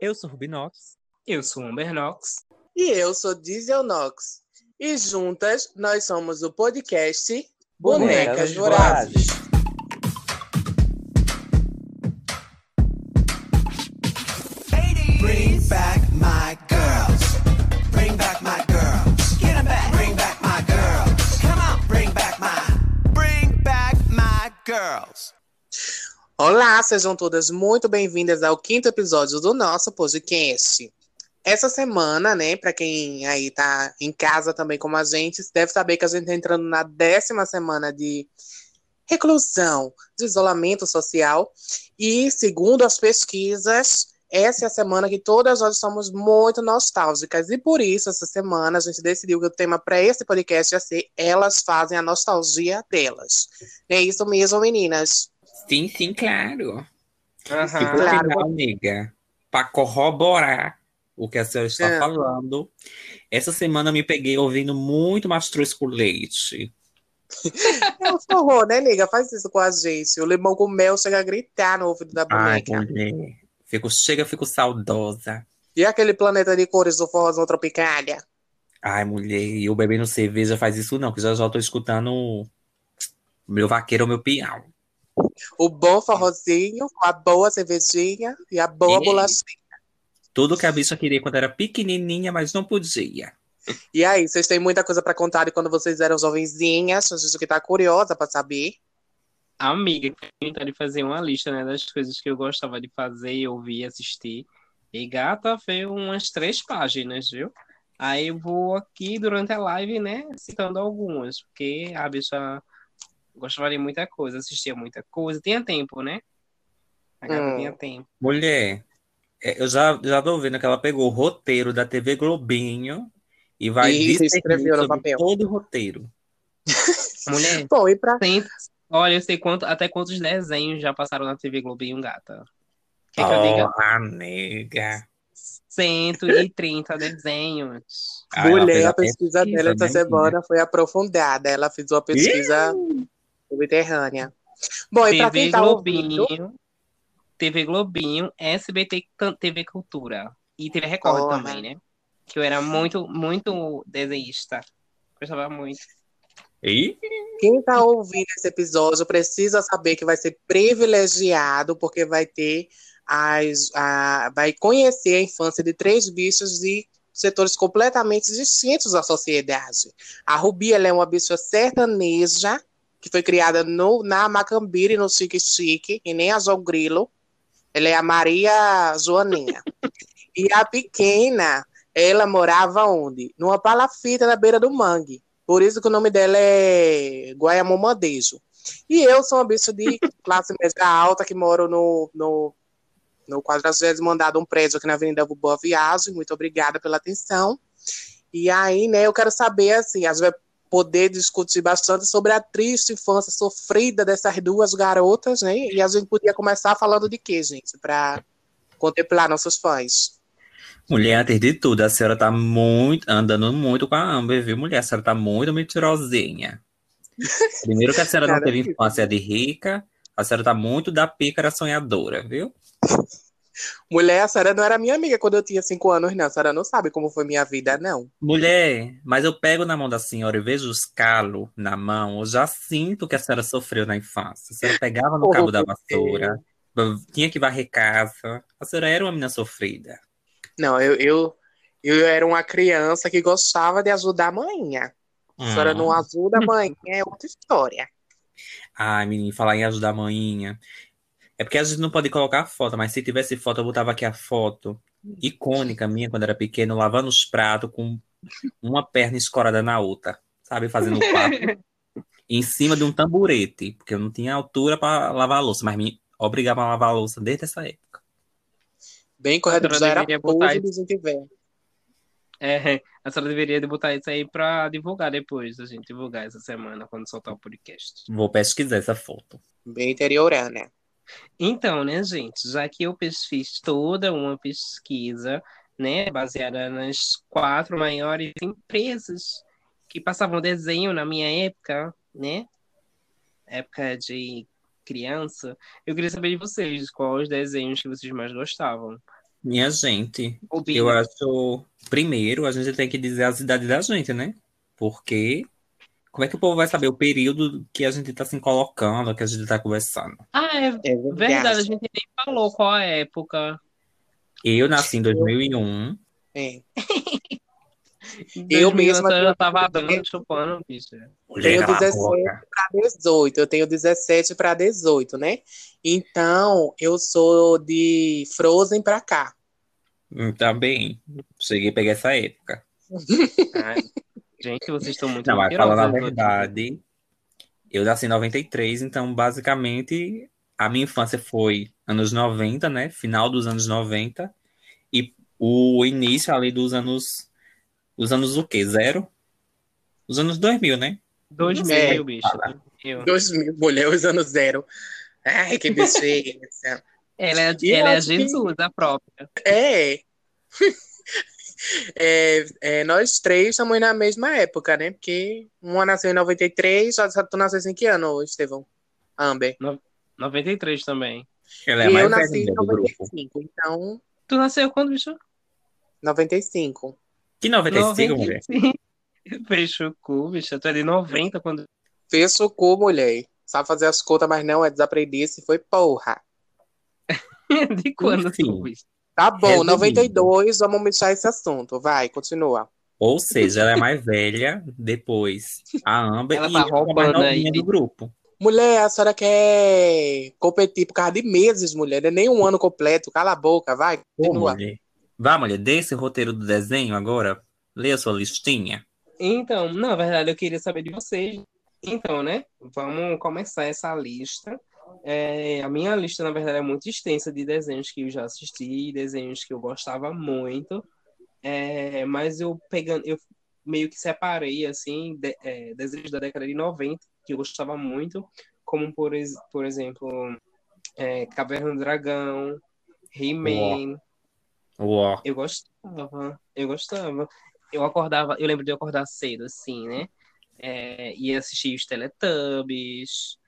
Eu sou Rubinox. Eu sou Humber Nox. E eu sou Diesel Nox. E juntas nós somos o podcast Bonecas, Bonecas Vorazes. Olá, sejam todas muito bem-vindas ao quinto episódio do nosso podcast. Essa semana, né, para quem aí tá em casa também como a gente, deve saber que a gente tá entrando na décima semana de reclusão, de isolamento social. E, segundo as pesquisas, essa é a semana que todas nós somos muito nostálgicas. E por isso, essa semana, a gente decidiu que o tema para esse podcast ia ser Elas Fazem a Nostalgia Delas. É isso mesmo, meninas. Sim, sim, claro. E Aham. por Claro. final, amiga, para corroborar o que a senhora está É. falando, essa semana eu me peguei ouvindo muito Mastruz com Leite. É um forró, né, nega? Faz isso com a gente. O limão com mel chega a gritar no ouvido da Ai, boneca. mulher. Fico, chega, fico saudosa. E aquele planeta de cores do forrozão tropicália? Ai, mulher, e eu bebendo cerveja faz isso não, que já já tô escutando o meu vaqueiro, o meu peão. O bom forrozinho, a boa cervejinha e a boa E- bolachinha. Tudo que a bicha queria quando era pequenininha, mas não podia. E aí, vocês têm muita coisa pra contar de quando vocês eram jovenzinhas? A gente que tá curiosa pra saber. Amiga, tentar de fazer uma lista, né, das coisas que eu gostava de fazer, ouvir, assistir. E gata fez umas três páginas, viu? Aí eu vou aqui durante a live, né, citando algumas, porque a bicha gostava de muita coisa, assistia muita coisa, tinha tempo, né? A Hum. tinha tempo. Mulher, é, eu já, já tô vendo que ela pegou o roteiro da TV Globinho e vai E escreveu no papel. todo o roteiro. Mulher, Bom, e pra. tem- olha, eu sei quanto, até quantos desenhos já passaram na TV Globinho, gata. Quer que eu diga? Ah, nega. 130 desenhos. Ah, mulher, a a pesquisa pesquisa, dela essa né, semana foi aprofundada. Ela fez uma pesquisa subterrânea. Bom, e pra quem TV tá ouvindo. Globinho, TV Globinho, SBT TV Cultura e TV Record Porra. também, né? Que eu era muito, muito desenhista. Gostava muito. Ih, Quem tá ouvindo esse episódio precisa saber que vai ser privilegiado, porque vai ter as. A, vai conhecer a infância de três bichos de setores completamente distintos da sociedade. A Rubi ela é uma bicha sertaneja, que foi criada no, na Macambira e no Chique Chique, e nem a João Grilo. Ela é a Maria Joaninha. e a pequena, ela morava onde? Numa palafita na beira do mangue. Por isso que o nome dela é Guaiamomadejo. E eu sou uma bicha de classe média alta que moro no, no, no 40 mandado um prédio aqui na Avenida Boa Viagem. Muito obrigada pela atenção. E aí, né, eu quero saber, assim, a gente vai poder discutir bastante sobre a triste infância sofrida dessas duas garotas, né? E a gente podia começar falando de quê, gente? Para contemplar nossos fãs. mulher, antes de tudo, a senhora tá muito, andando muito com a Amber, viu, mulher? A senhora tá muito mentirosinha. Primeiro que a senhora não teve infância de rica, a senhora tá muito da pícara sonhadora, viu? Mulher, a Sara não era minha amiga quando eu tinha cinco anos, não. A Sara não sabe como foi minha vida, não. Mulher, mas eu pego na mão da senhora e vejo os calos na mão, eu já sinto que a senhora sofreu na infância. A senhora pegava no Oh, cabo da vassoura, tinha que varrer casa. A senhora era uma menina sofrida. Não, eu, eu, eu era uma criança que gostava de ajudar a manhinha. A senhora não Hum. ajuda a manhinha, é outra história. Ai, menino, falar em ajudar a maninha. É porque a gente não pode colocar foto, mas se tivesse foto, eu botava aqui a foto icônica minha quando era pequeno, lavando os pratos com uma perna escorada na outra, sabe? Fazendo o papo. em cima de um tamborete, porque eu não tinha altura para lavar a louça, mas me obrigava a lavar a louça desde essa época. Bem correto, A senhora já era deveria botar velha. É, a senhora deveria de botar isso aí pra divulgar depois, a gente divulgar essa semana, quando soltar o podcast. Vou pesquisar essa foto. Bem interiorana. Então, né, gente, já que eu fiz toda uma pesquisa, né, baseada nas quatro maiores empresas que passavam desenho na minha época, né, época de criança, eu queria saber de vocês, quais os desenhos que vocês mais gostavam. Minha gente, eu acho. Primeiro, a gente tem que dizer a idade da gente, né? Porque. Como é que o povo vai saber o período que a gente tá se colocando, que a gente tá conversando? Ah, é É verdade, a gente nem falou qual a época. Eu nasci em 2001. É. Eu 2000, mesma Eu tenho- tava dando, chupando, bicho. Tenho Cala a 17 boca. para 18. Eu tenho 17 para 18, né? Então, eu sou de Frozen pra cá. Hum, Também. Cheguei a pegar essa época. Ai, gente, vocês estão muito Não, mas falando a verdade, eu nasci em 93, então basicamente a minha infância foi anos 90, né? Final dos anos 90 e o início ali dos anos os anos o quê? Zero? Os anos 2000, né? 2000, É. bicho. Eu. 2000, mulher, os anos zero. Ai, que bexiga. Ela é, ela é que- Jesus, a própria. é. É, é, nós três estamos na mesma época, né? Porque uma nasceu em 93, só tu nasceu em que ano, Estevão? Amber. 93 também. Ela é e mais eu nasci em do grupo. 95, então, Tu nasceu quando, bicho? 95. Que 95, mulher? 95. Fecha o cu, bicho. Tu é de 90 quando. Fecha o cu, mulher. Sabe fazer as contas, mas não, é desaprendice, foi porra. de quando tu, bicho? Tá bom, Resumindo. 92, vamos mexer esse assunto. Vai, continua. Ou seja, ela é mais velha, depois a Amber Ela e tá sou a mais roubando do grupo. Mulher, a senhora quer competir por causa de meses, mulher. Não é nem um ano completo. Cala a boca, vai, Ô, continua. mulher. Vá, mulher, dê esse roteiro do desenho agora. Lê a sua listinha. Então, na verdade, eu queria saber de vocês. Então, né? Vamos começar essa lista. É, a minha lista, na verdade, é muito extensa de desenhos que eu já assisti, desenhos que eu gostava muito. É, mas eu pegando, eu meio que separei assim de- é, desenhos da década de 90 que eu gostava muito, como por, ex- por exemplo, é, Caverna do Dragão, He-Man. Eu gostava, eu gostava. Eu acordava, eu lembro de eu acordar cedo, assim, né? É, ia assistir os Teletubbies,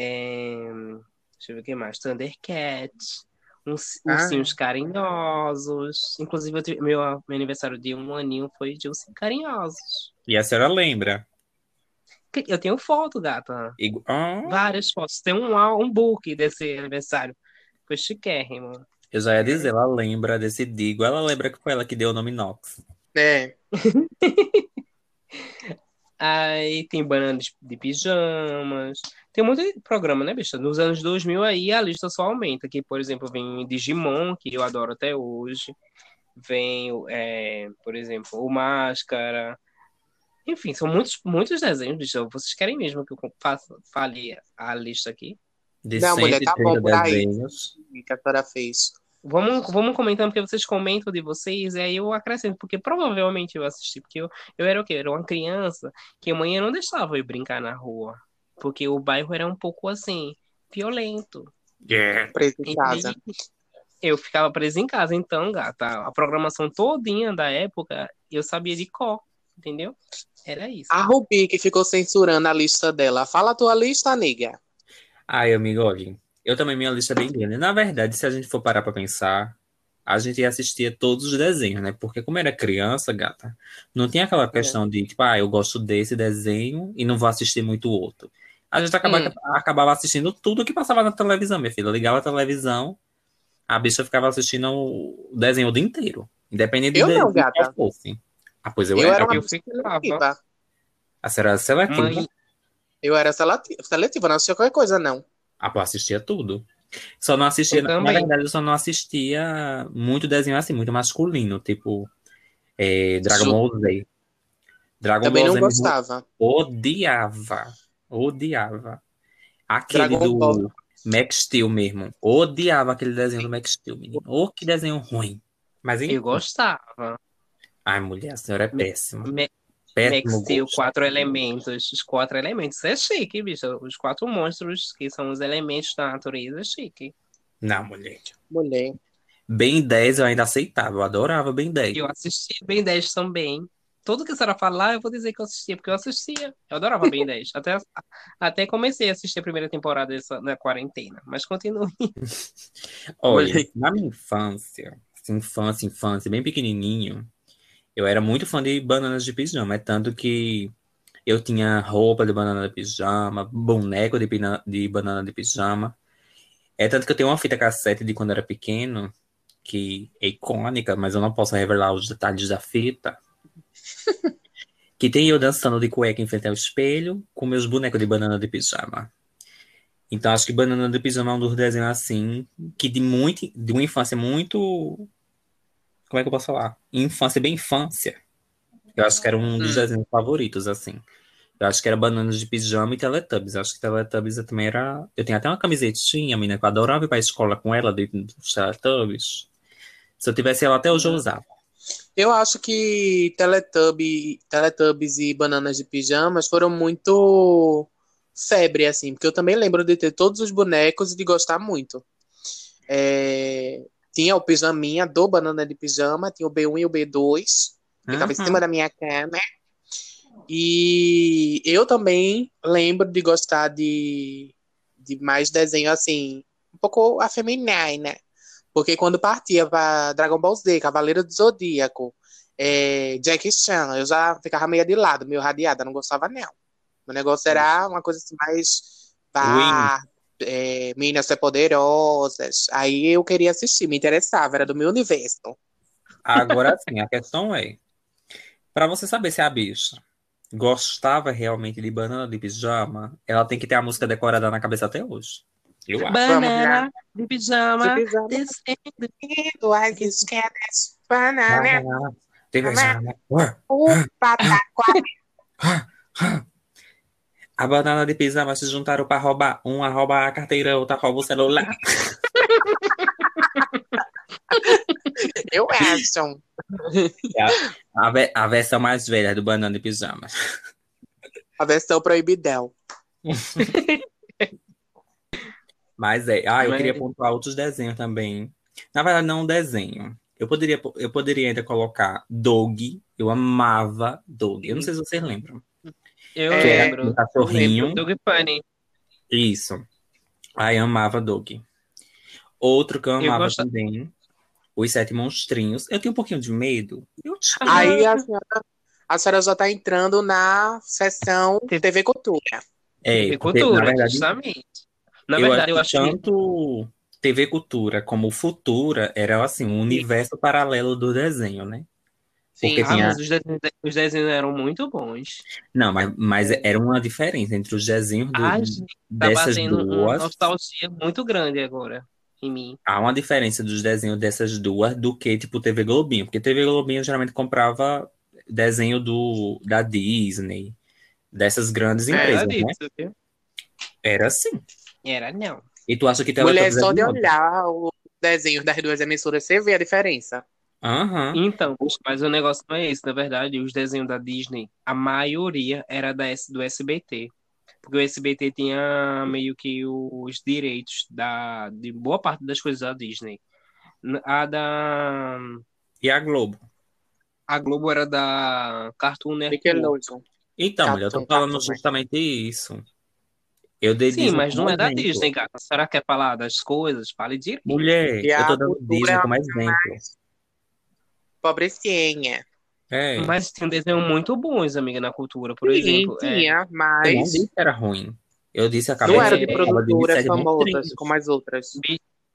é, deixa eu ver o que mais, Thundercats, uns Ah. ursinhos carinhosos. Inclusive, eu meu, meu aniversário de um aninho foi de ursinhos carinhosos. E a senhora lembra? Eu tenho foto, gata. Igu- Ah, Várias fotos. Tem um, um book desse aniversário. Foi chiquérrimo. eu já ia dizer, ela lembra desse Digo. Ela lembra que foi ela que deu o nome Nox. É. Aí tem banana de, de pijamas. Tem muito programa, né, bicha? Nos anos 2000 aí a lista só aumenta. Que, por exemplo, vem Digimon, que eu adoro até hoje. Vem, é, por exemplo, o Máscara. Enfim, são muitos, muitos desenhos, bicha. Vocês querem mesmo que eu faça, fale a lista aqui? De Não, mulher, tá bom 130 por aí. desenhos. Que a senhora fez. Vamos, vamos comentando, porque vocês comentam de vocês, e aí eu acrescento, porque provavelmente eu assisti, porque eu, eu era o quê? Eu era uma criança que a mãe não deixava eu brincar na rua, porque o bairro era um pouco assim, violento. Yeah. Preso em casa. eu ficava presa em casa, então, gata, a programação todinha da época eu sabia de cor, entendeu? Era isso. A Rubi, que ficou censurando a lista dela. Fala a tua lista, amiga. Ai, amigo, olha, eu também minha lista é bem grande. Na verdade, se a gente for parar pra pensar, a gente assistia todos os desenhos, né? Porque como era criança, gata, não tinha aquela questão de, tipo, ah, eu gosto desse desenho e não vou assistir muito outro. A gente acabava, Hum. acabava assistindo tudo que passava na televisão, minha filha. Ligava a televisão, a bicha ficava assistindo o desenho o dia inteiro. Independente Eu de não, de gata. qual fosse. Ah, pois eu, Eu era. era eu ficava. A senhora era seletiva. Mãe, Eu era seleti- seletiva, não assistia qualquer coisa, não. Ah, pô, assistia tudo. Só não assistia, na verdade, eu só não assistia muito desenho assim, muito masculino, tipo é, Dragon Ball Z. Dragon Também Ball não Z gostava. odiava. Odiava. Aquele Dragon do Ball. Max Steel mesmo. Odiava aquele desenho do Max Steel, menino. Oh, que desenho ruim. Mas enfim. eu gostava. Ai, mulher, a senhora é péssima. Me- Péssimo Max Steel, quatro elementos. Os quatro elementos. É chique, bicho. Os quatro monstros, que são os elementos da natureza, é chique. Não, mulher. Mulher. Ben 10 eu ainda aceitava. Eu adorava Ben 10. Eu assisti Ben 10 também. Tudo que a senhora falar, eu vou dizer que eu assistia, porque eu assistia. Eu adorava Ben 10. Até, até comecei a assistir a primeira temporada dessa, da quarentena. Mas continue. Olha, na minha infância, assim, infância, infância, bem pequenininho, eu era muito fã de bananas de pijama. É tanto que eu tinha roupa de banana de pijama, boneco de, pina- de banana de pijama. É tanto que eu tenho uma fita cassete de quando eu era pequeno, que é icônica, mas eu não posso revelar os detalhes da fita. Que tem eu dançando de cueca em frente ao espelho, com meus bonecos de banana de pijama. Então, acho que Banana de Pijama é um dos desenhos assim, que de muito, de uma infância muito. Como é que eu posso falar? Infância, bem infância. Eu acho que era um dos Hum. desenhos favoritos, assim. Eu acho que era Bananas de Pijama e Teletubbies. Eu acho que Teletubbies eu também era. Eu tenho até uma camisetinha, menina, que eu adorava ir pra escola com ela, de dos Teletubbies. Se eu tivesse ela até hoje eu usava. Eu acho que Teletubby, Teletubbies e Bananas de Pijamas foram muito febre, assim, porque eu também lembro de ter todos os bonecos e de gostar muito. É, Tinha o pijaminha do Banana de Pijama, tinha o B1 e o B2, que em Uhum. cima da minha cama. E eu também lembro de gostar de, de mais desenho assim, um pouco afeminado, né? Porque quando partia para Dragon Ball Z, Cavaleiro do Zodíaco, é, Jackie Chan, eu já ficava meio de lado, meio radiada, não gostava não. O negócio era uma coisa assim mais pá, é, Meninas Poderosas. Aí eu queria assistir, me interessava, era do meu universo. Agora sim, a questão é: pra você saber se a bicha gostava realmente de banana de pijama, ela tem que ter a música decorada na cabeça até hoje. Eu acho. Banana de pijama, De pijama. descendo. As esquerdas, banana, Banana de pijama. o pataquá. A banana de pijama se juntaram pra roubar. Uma rouba a carteira, outra rouba o celular. Eu acho. A, ve- a versão mais velha do banana de pijama. A versão proibidão. Mas é. Ah, eu Mas- queria pontuar outros desenhos também. Na verdade, não um desenho. Eu poderia, eu poderia ainda colocar Dog. Eu amava Dog. Eu não sei se vocês lembram. Eu É, lembro. um cachorrinho. Lembro. Doug Funny. Isso. Ai, amava Dog. Outro que eu Eu amava gosto- também. Os Sete Monstrinhos. Eu tenho um pouquinho de medo. Eu tinha. Aí a senhora, a senhora já tá entrando na sessão TV Cultura. É, TV porque, Cultura, na verdade, justamente. Na eu verdade, eu acho acho que tanto TV Cultura como Futura era assim um universo paralelo do desenho, né? Porque Ah, tinha. mas os desenhos, os desenhos eram muito bons. Não, mas, mas era uma diferença entre os desenhos do- Ah, gente, tá dessas uma duas. nostalgia muito grande agora em mim. Há uma diferença dos desenhos dessas duas do que, tipo, TV Globinho. Porque TV Globinho geralmente comprava desenho do, da Disney, dessas grandes Era empresas, né? disso, viu? Era assim. Era não. E tu acha que Mulher, Teletubbies é só de olhar o desenho das duas emissoras, você vê a diferença. Aham. Então, mas o negócio não é esse, na verdade, os desenhos da Disney, a maioria era da, S- do SBT. Porque o SBT tinha meio que os direitos da, de boa parte das coisas da Disney. A da. E a Globo? A Globo era da Cartoon Network. Então, Cartoon, mulher, eu tô falando Cartoon, né? justamente isso. Eu dei Sim, mas não é da exemplo. Disney, gata. Será que quer falar das coisas? Fale direito. Mulher, E eu tô dando Disney é como exemplo. Pobrecinha. É, Mas tem desenhos muito bons, amiga, na cultura. Por Sim, exemplo, é, tinha, eu não mas disse que era ruim. Eu disse a não cabeça era de é, de produtoras Sete famosas como as outras.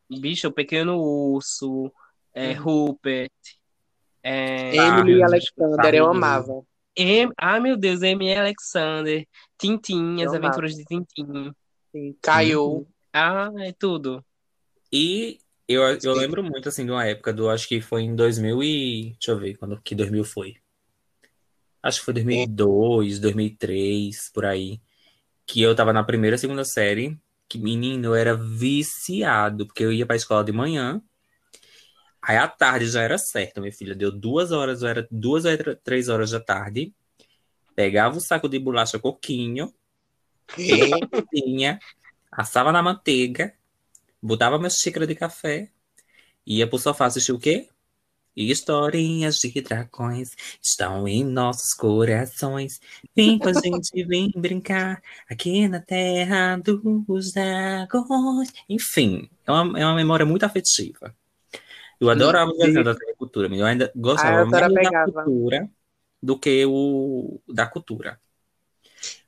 Bicho, Pequeno Urso, é, Rupert, é, Emily e Alexander, eu amava. Em- ah, meu Deus, Amy Alexander, Tintin, As. Aventuras de Tintin. Caiu. Uhum. Ah, é tudo. E eu, eu lembro muito, assim, de uma época do, acho que foi em 2000 e... Deixa eu ver, quando que 2000 foi. Acho que foi 2002, 2003, por aí. Que eu tava na primeira, segunda série. Que, menino, eu era viciado, porque eu ia pra escola de manhã. Aí à tarde já era certo, minha filha. Deu duas horas, era duas ou três horas da tarde. Pegava o saco de bolacha coquinho, tinha, assava na manteiga, botava minha xícara de café, ia pro sofá assistir o quê? Historinhas de dragões estão em nossos corações. Vem com a gente, vem brincar aqui na terra dos dragões. Enfim, é uma, é uma memória muito afetiva. Eu adorava o desenho da TV Cultura, mas eu ainda Ah, gostava a senhora mais da cultura do que o da cultura.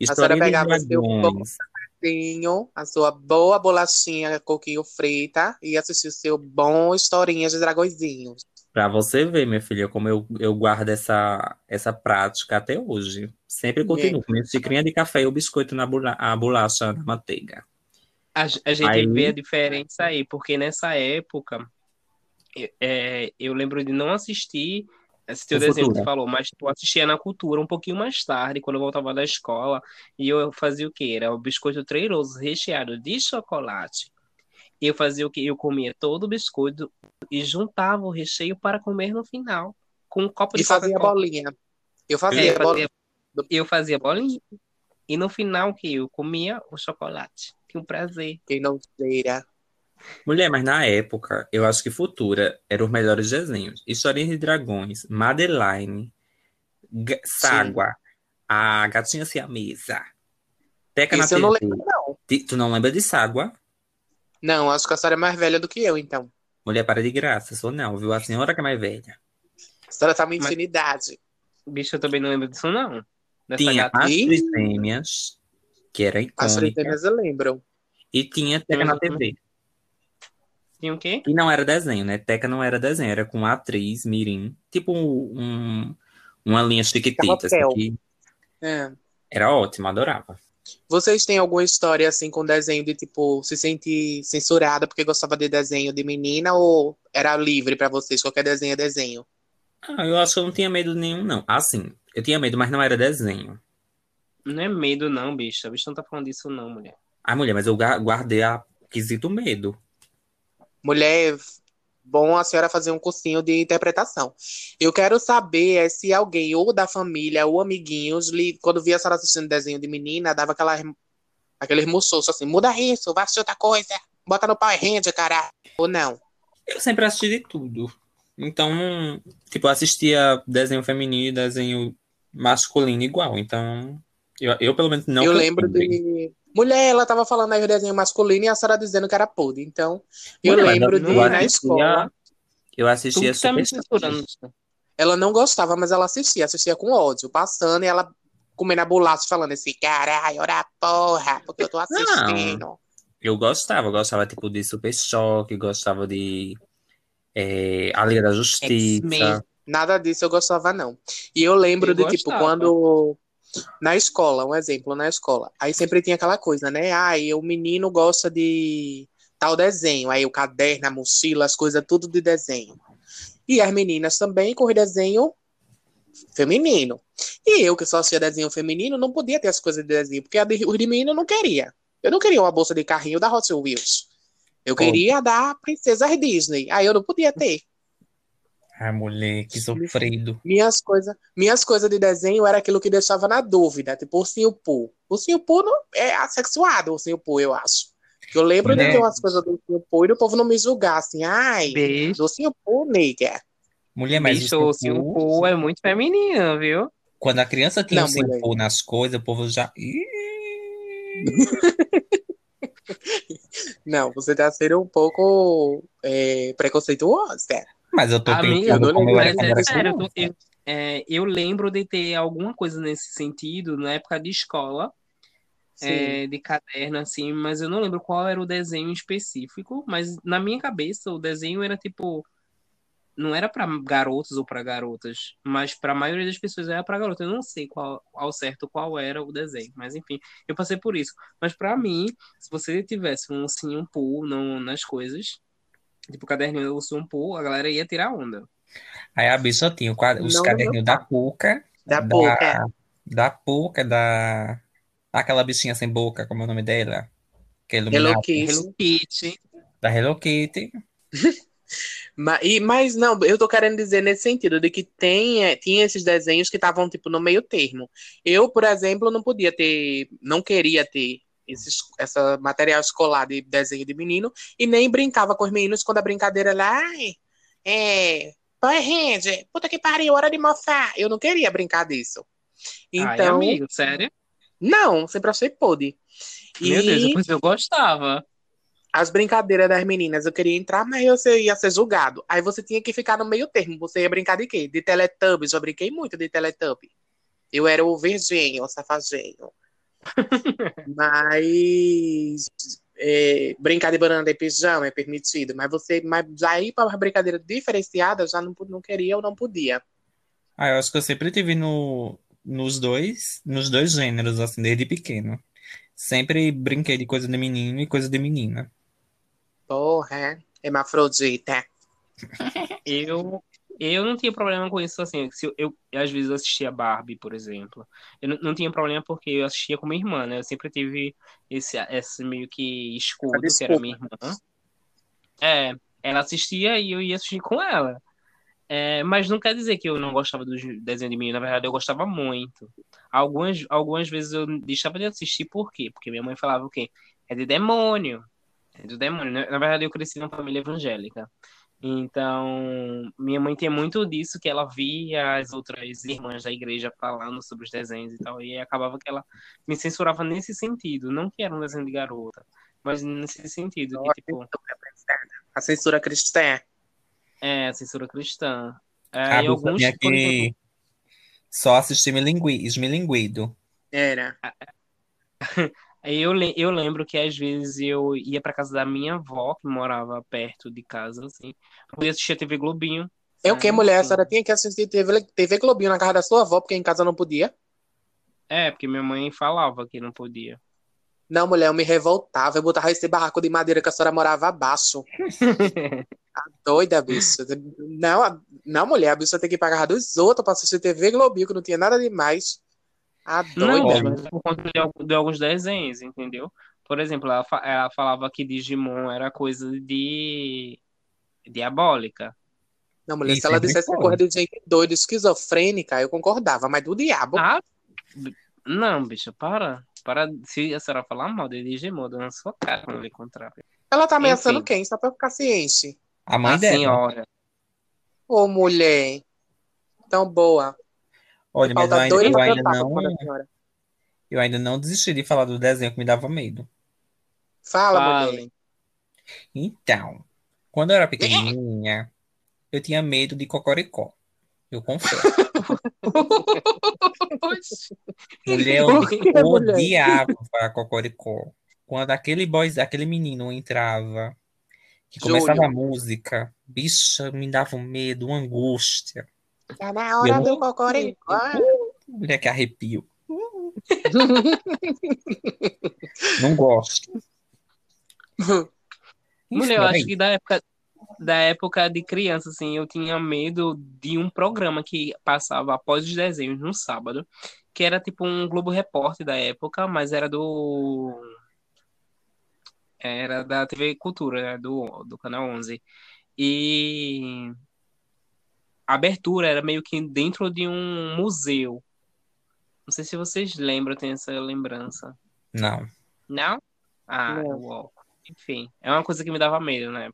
A senhora pegava seu dragões. Tinho a sua boa bolachinha coquinho frita e assistir o seu bom historinha de dragõezinhos. Pra você ver, minha filha, como eu, eu guardo essa, essa prática até hoje. Sempre continuo comendo xicrinha de café e o biscoito na bula, a bolacha na manteiga. A, a gente Aí- vê a diferença aí, porque nessa época é, é, eu lembro de não assistir esse teu O desenho que tu falou, mas tu assistia na cultura um pouquinho mais tarde, quando eu voltava da escola, e eu fazia o quê? Era o biscoito treiroso recheado de chocolate. Eu fazia o quê? Eu comia todo o biscoito e juntava o recheio para comer no final, com um copo E de fazia Coca-Cola. bolinha. Eu É, fazia eu bolinha. fazia, eu fazia bolinha. E no final que eu comia o chocolate. Que um prazer. Quem não cheira. Mulher, mas na época, eu acho que Futura era os melhores desenhos. Historinha de Dragões, Madeline, G- Ságua, a Gatinha Siamesa, Teca na Isso eu não TV. lembro, não. Tu não lembra de Ságua? Não, acho que a senhora é mais velha do que eu, então. Mulher, para de graça, sou não, viu? A senhora que é mais velha. A senhora tá mentindo Mas- idade. Bicho, eu também não lembro disso, não. Dessa Tinha gata. as Ih. Trigêmeas, que era As icônica, três eu lembro. e tinha Teca na Uhum. TV. Tinha o quê? E não era desenho, né? Teca não era desenho, era com atriz, mirim. Tipo um, uma linha chiquitita, assim, É. era ótimo, adorava. Vocês têm alguma história assim com desenho de tipo se sentir censurada porque gostava de desenho de menina ou era livre pra vocês? Qualquer desenho é desenho. Ah, eu acho que eu não tinha medo nenhum, não. Assim, eu tinha medo, mas não era desenho. Não é medo, não, bicho. A bicho não tá falando disso, não, mulher. Ai, mulher, mas eu guardei a quesito medo. Mulher, bom a senhora fazer um cursinho de interpretação. Eu quero saber é, se alguém, ou da família, ou amiguinhos, li- quando via a senhora assistindo desenho de menina, dava aquela, aquele remoçoço assim, muda isso, vai assistir outra coisa, bota no Power Ranger, caralho. Ou não. Eu sempre assisti de tudo. Então, tipo, assistia desenho feminino e desenho masculino igual. Então, eu, eu pelo menos não eu lembro de. Mulher, ela tava falando aí do desenho masculino e a senhora dizendo que era podre. Então, eu Mulher, lembro de ir na escola. Eu assistia que tá me Super censurando. Ela não gostava, mas ela assistia, assistia com ódio, passando e ela comendo a bolacha, falando assim, caralho, ora porra, porque eu tô assistindo. Eu gostava, eu gostava tipo de Super Choque, gostava de é, A Liga da Justiça. Nada disso eu gostava, não. E eu lembro Eu de, tipo, gostava. quando. Na escola, um exemplo, na escola. Aí sempre tinha aquela coisa, né? Ai, o menino gosta de tal desenho. Aí o caderno, a mochila, as coisas, tudo de desenho. E as meninas também com desenho feminino. E eu, que só assistia desenho feminino, não podia ter as coisas de desenho, porque a de, os de menino eu não queria. Eu não queria uma bolsa de carrinho da Hot Wheels. Eu queria a da Princesa Disney. Aí eu não podia ter. Ai, mulher, que sofrido. Minhas coisas minhas coisas de desenho era aquilo que deixava na dúvida, tipo o Ursinho Poo. O Ursinho Poo não, é assexuado, o Ursinho Poo, eu acho. Eu lembro de Né? ter umas coisas do Ursinho Poo e o povo não me julgar assim, ai, Beijo. do Ursinho Poo, nega. Mulher, mas Bicho, o o seu Simpu, cu é muito feminino, viu? quando a criança tinha Não, o mulher. Simpu nas coisas, o povo já. Não, você tá sendo um pouco é, preconceituosa. Mas eu tô Amiga, pensando eu como Mas é sério, eu, eu- é, eu lembro de ter alguma coisa nesse sentido na época de escola, Sim. é, de caderno, assim, mas eu não lembro qual era o desenho específico, mas na minha cabeça o desenho era tipo. Não era pra garotos ou pra garotas, mas pra maioria das pessoas era pra garotas. Eu não sei qual, ao certo qual era o desenho, mas enfim, eu passei por isso. Mas pra mim, se você tivesse um Poo no, nas coisas, tipo o caderninho do Poo, a galera ia tirar onda. Aí a bicha tinha o quadro- os caderninhos da Puca, Da boca. da Puca, da. Aquela bichinha sem boca, como é o nome dela? Que é Hello. Kitty. Hello Kitty. Da Hello Kitty. Ma- e- Mas não, eu tô querendo dizer nesse sentido, de que tem, é, tinha esses desenhos que estavam, tipo, no meio termo. Eu, por exemplo, não podia ter, não queria ter esses, essa material escolar de desenho de menino, e nem brincava com os meninos quando a brincadeira lá, ai, é, Power Ranger, puta que pariu, hora de mofar. Eu não queria brincar disso. Ai, Então, amigo, sério? não, sempre achei podre. Meu Deus, E depois eu gostava. as brincadeiras das meninas, eu queria entrar, mas você ia ser julgado. Aí você tinha que ficar no meio termo. Você ia brincar de quê? De Teletubbies. Eu brinquei muito de Teletubbies. Eu era o verdinho, o safadinho. Mas é, brincar de banana de pijama é permitido. Mas você mas ir para uma brincadeira diferenciada, já não, não queria ou não podia. Ah, eu acho que eu sempre tive no, nos dois, nos dois gêneros, assim, desde pequeno. Sempre brinquei de coisa de menino e coisa de menina. Porra, hermafrodita. Eu, eu não tinha problema com isso, assim. Se eu, eu, às vezes assistia Barbie, por exemplo. Eu não, não tinha problema porque eu assistia com minha irmã, né? Eu sempre tive esse, esse meio que escudo, que era minha irmã. É, ela assistia e eu ia assistir com ela. É, mas não quer dizer que eu não gostava dos desenhos de menino. Na verdade, eu gostava muito. Algumas, algumas vezes eu deixava de assistir, por quê? Porque minha mãe falava o quê? É de demônio. É do demônio. Na verdade, eu cresci numa família evangélica. Então, minha mãe tem muito disso, que ela via as outras irmãs da igreja falando sobre os desenhos e tal, e aí acabava que ela me censurava nesse sentido, não que era um desenho de garota, mas nesse sentido, que tipo, A censura cristã. é, censura cristã. É, A e alguns, exemplo, que só assistir Milingui- Esmilinguido. Era. Eu, eu lembro que às vezes eu ia pra casa da minha avó, que morava perto de casa, assim, poder assistir a TV Globinho. É o que, sabe? mulher? A senhora tinha que assistir TV, TV Globinho na casa da sua avó, porque em casa não podia. É, porque minha mãe falava que não podia. Não, mulher, eu me revoltava. Eu botava esse barraco de madeira que a senhora morava abaixo. Tá doida, bicho. Não, a- não, mulher, a bicha tem que pagar dos outros pra assistir TV Globinho, que não tinha nada demais. A Não, doida. mas por conta de, de alguns desenhos, entendeu? Por exemplo, ela, fa- ela falava que Digimon era coisa de diabólica. Não, mulher, E se ela sempre dissesse foi. coisa de gente doida, esquizofrênica, eu concordava, mas do diabo. Ah, não, bicha, para. Para, se a senhora falar mal de Digimon, eu na sua cara quando eu encontrar. Ela tá ameaçando enfim. quem? Só pra eu ficar ciente. A mãe A dela. senhora. Ô, mulher. Tão boa. Olha, mas eu ainda, eu ainda não, eu ainda não desisti de falar do desenho que me dava medo. Fala, mulher. Fale. Então, quando eu era pequenininha, eu tinha medo de cocoricó. Eu confesso. Mulher, eu mulher? odiava a cocoricó. Quando aquele boy, aquele menino entrava, que começava Júlio. a música, bicha, me dava um medo, uma angústia. Tá na hora do cocoricó. Mulher, que arrepio. Não gosto. Mulher, eu acho que da época, da época de criança, assim, eu tinha medo de um programa que passava após os desenhos no sábado, que era tipo um Globo Repórter da época, mas era do. Era da TV Cultura, né, do, do Canal 11. E abertura era meio que dentro de um museu. Não sei se vocês lembram, tem essa lembrança. Não. Não? Ah, Não. uau. Enfim, é uma coisa que me dava medo, né?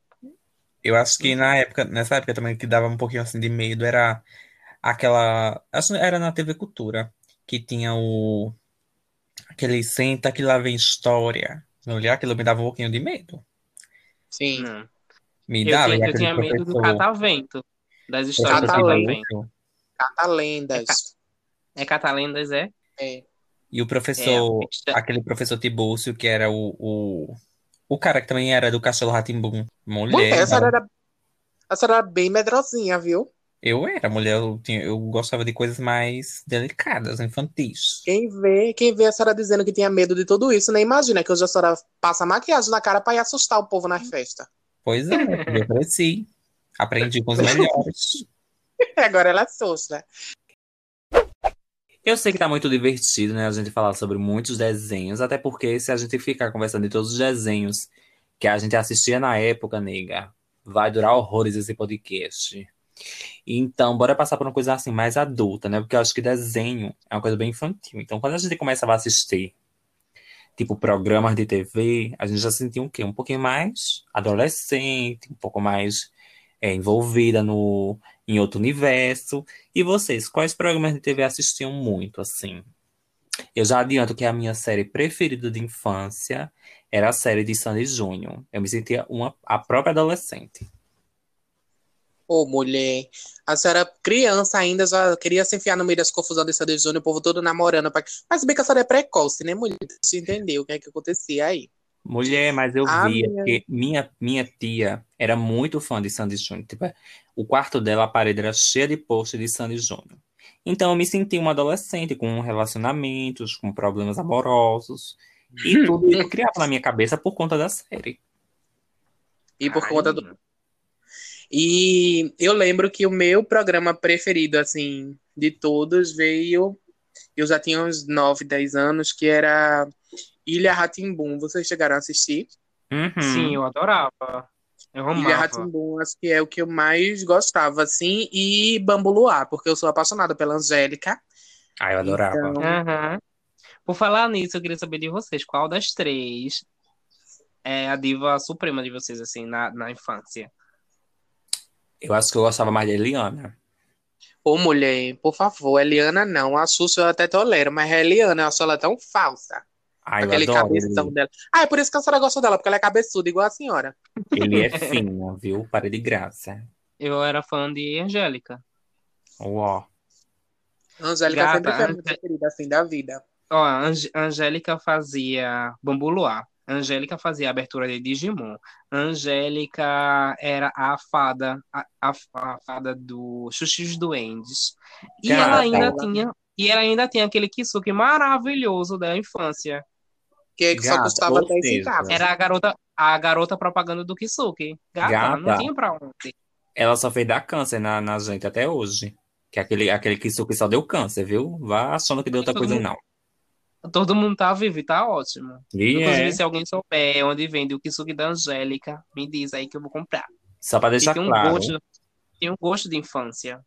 Eu acho que na época, nessa época também que dava um pouquinho assim de medo era aquela, que era na TV Cultura, que tinha o aquele senta que lá vem história. Mulher, aquilo me dava um pouquinho de medo. Sim. Não. Me Eu dava, tinha, eu tinha medo do catavento, das histórias catavento. Catalendas. É catalendas, é? É. E o professor, É, bicha. aquele professor Tibúrcio, que era o, o, o cara que também era do Castelo Rá-Tim-Bum. Mulher, Mulher, a senhora era, a senhora era bem medrosinha, viu? eu era mulher, eu, tinha, eu gostava de coisas mais delicadas, infantis. Quem vê, quem vê a senhora dizendo que tinha medo de tudo isso, nem imagina que hoje a senhora passa maquiagem na cara pra ir assustar o povo nas festas. Pois é, eu cresci. Aprendi com os melhores. Agora ela assusta. Eu sei que tá muito divertido, né, a gente falar sobre muitos desenhos, até porque se a gente ficar conversando de todos os desenhos que a gente assistia na época, nega, vai durar horrores esse podcast. Então, bora passar por uma coisa assim mais adulta, né? Porque eu acho que desenho é uma coisa bem infantil. Então, quando a gente começava a assistir, tipo, programas de TV, a gente já sentia um quê? Um pouquinho mais adolescente, um pouco mais é, envolvida no, em outro universo. E vocês, quais programas de TV assistiam muito, assim? Eu já adianto que a minha série preferida de infância era a série de Sandy Júnior. Eu me sentia uma, a própria adolescente. Ô, mulher. A senhora criança ainda, já queria se enfiar no meio das confusões de Sandy Júnior, o povo todo namorando. Pra... Mas bem que a senhora é precoce, né, mulher? Você entendeu o que é que acontecia aí. Mulher, mas eu Ah, via minha- que minha, minha tia era muito fã de Sandy Júnior. Tipo, o quarto dela, a parede era cheia de posts de Sandy Júnior. Então eu me senti uma adolescente com relacionamentos, com problemas amorosos. E tudo isso criava na minha cabeça por conta da série. E por Ai, conta do. E eu lembro que o meu programa preferido, assim, de todos veio. Eu já tinha uns 9, 10 anos, que era Ilha Ratimbum. Vocês chegaram a assistir? Uhum. Sim, eu adorava. Eu Ilha amava. Ratimbum, acho que é o que eu mais gostava, assim, e Bambu Luar, porque eu sou apaixonada pela Angélica. Ah, eu adorava. Então, Aham. Por falar nisso, eu queria saber de vocês, qual das três é a diva suprema de vocês, assim, na, na infância? Eu acho que eu gostava mais de Eliana. Ô, mulher, por favor, Eliana não. A Xuxa eu até tolero, mas a Eliana, eu acho ela tão falsa. Eu Aquele adoro cabeção ele. dela. Ah, é por isso que a senhora gosta dela, porque ela é cabeçuda, igual a senhora. Ele é fino, viu? Para de graça. Eu era fã de Angélica. Uó. Angélica Gata, sempre foi a minha Angé- preferida, assim, da vida. Ó, a Ang- a Angélica fazia Bambu Luar. Angélica fazia a abertura de Digimon. Angélica era a fada, a, a, a fada do Xuxi dos Duendes. E Cara, ela ainda ela- tinha, e ela ainda tinha aquele Kisuke maravilhoso da infância. Que só Gata, custava ou 10 seja, centavos. Era a garota, a garota propaganda do Kisuke. Gata, Gata. não tinha pra onde. Ela só fez dar câncer na, na gente até hoje. Que aquele, aquele que só só deu câncer, viu? Vá achando que deu outra Todo coisa, mundo- não. Todo mundo tá vivo e tá ótimo. E Inclusive, é, se alguém souber onde vende o Kisuke da Angélica, me diz aí que eu vou comprar. só pra deixar tem um claro, gosto, tem um gosto de infância.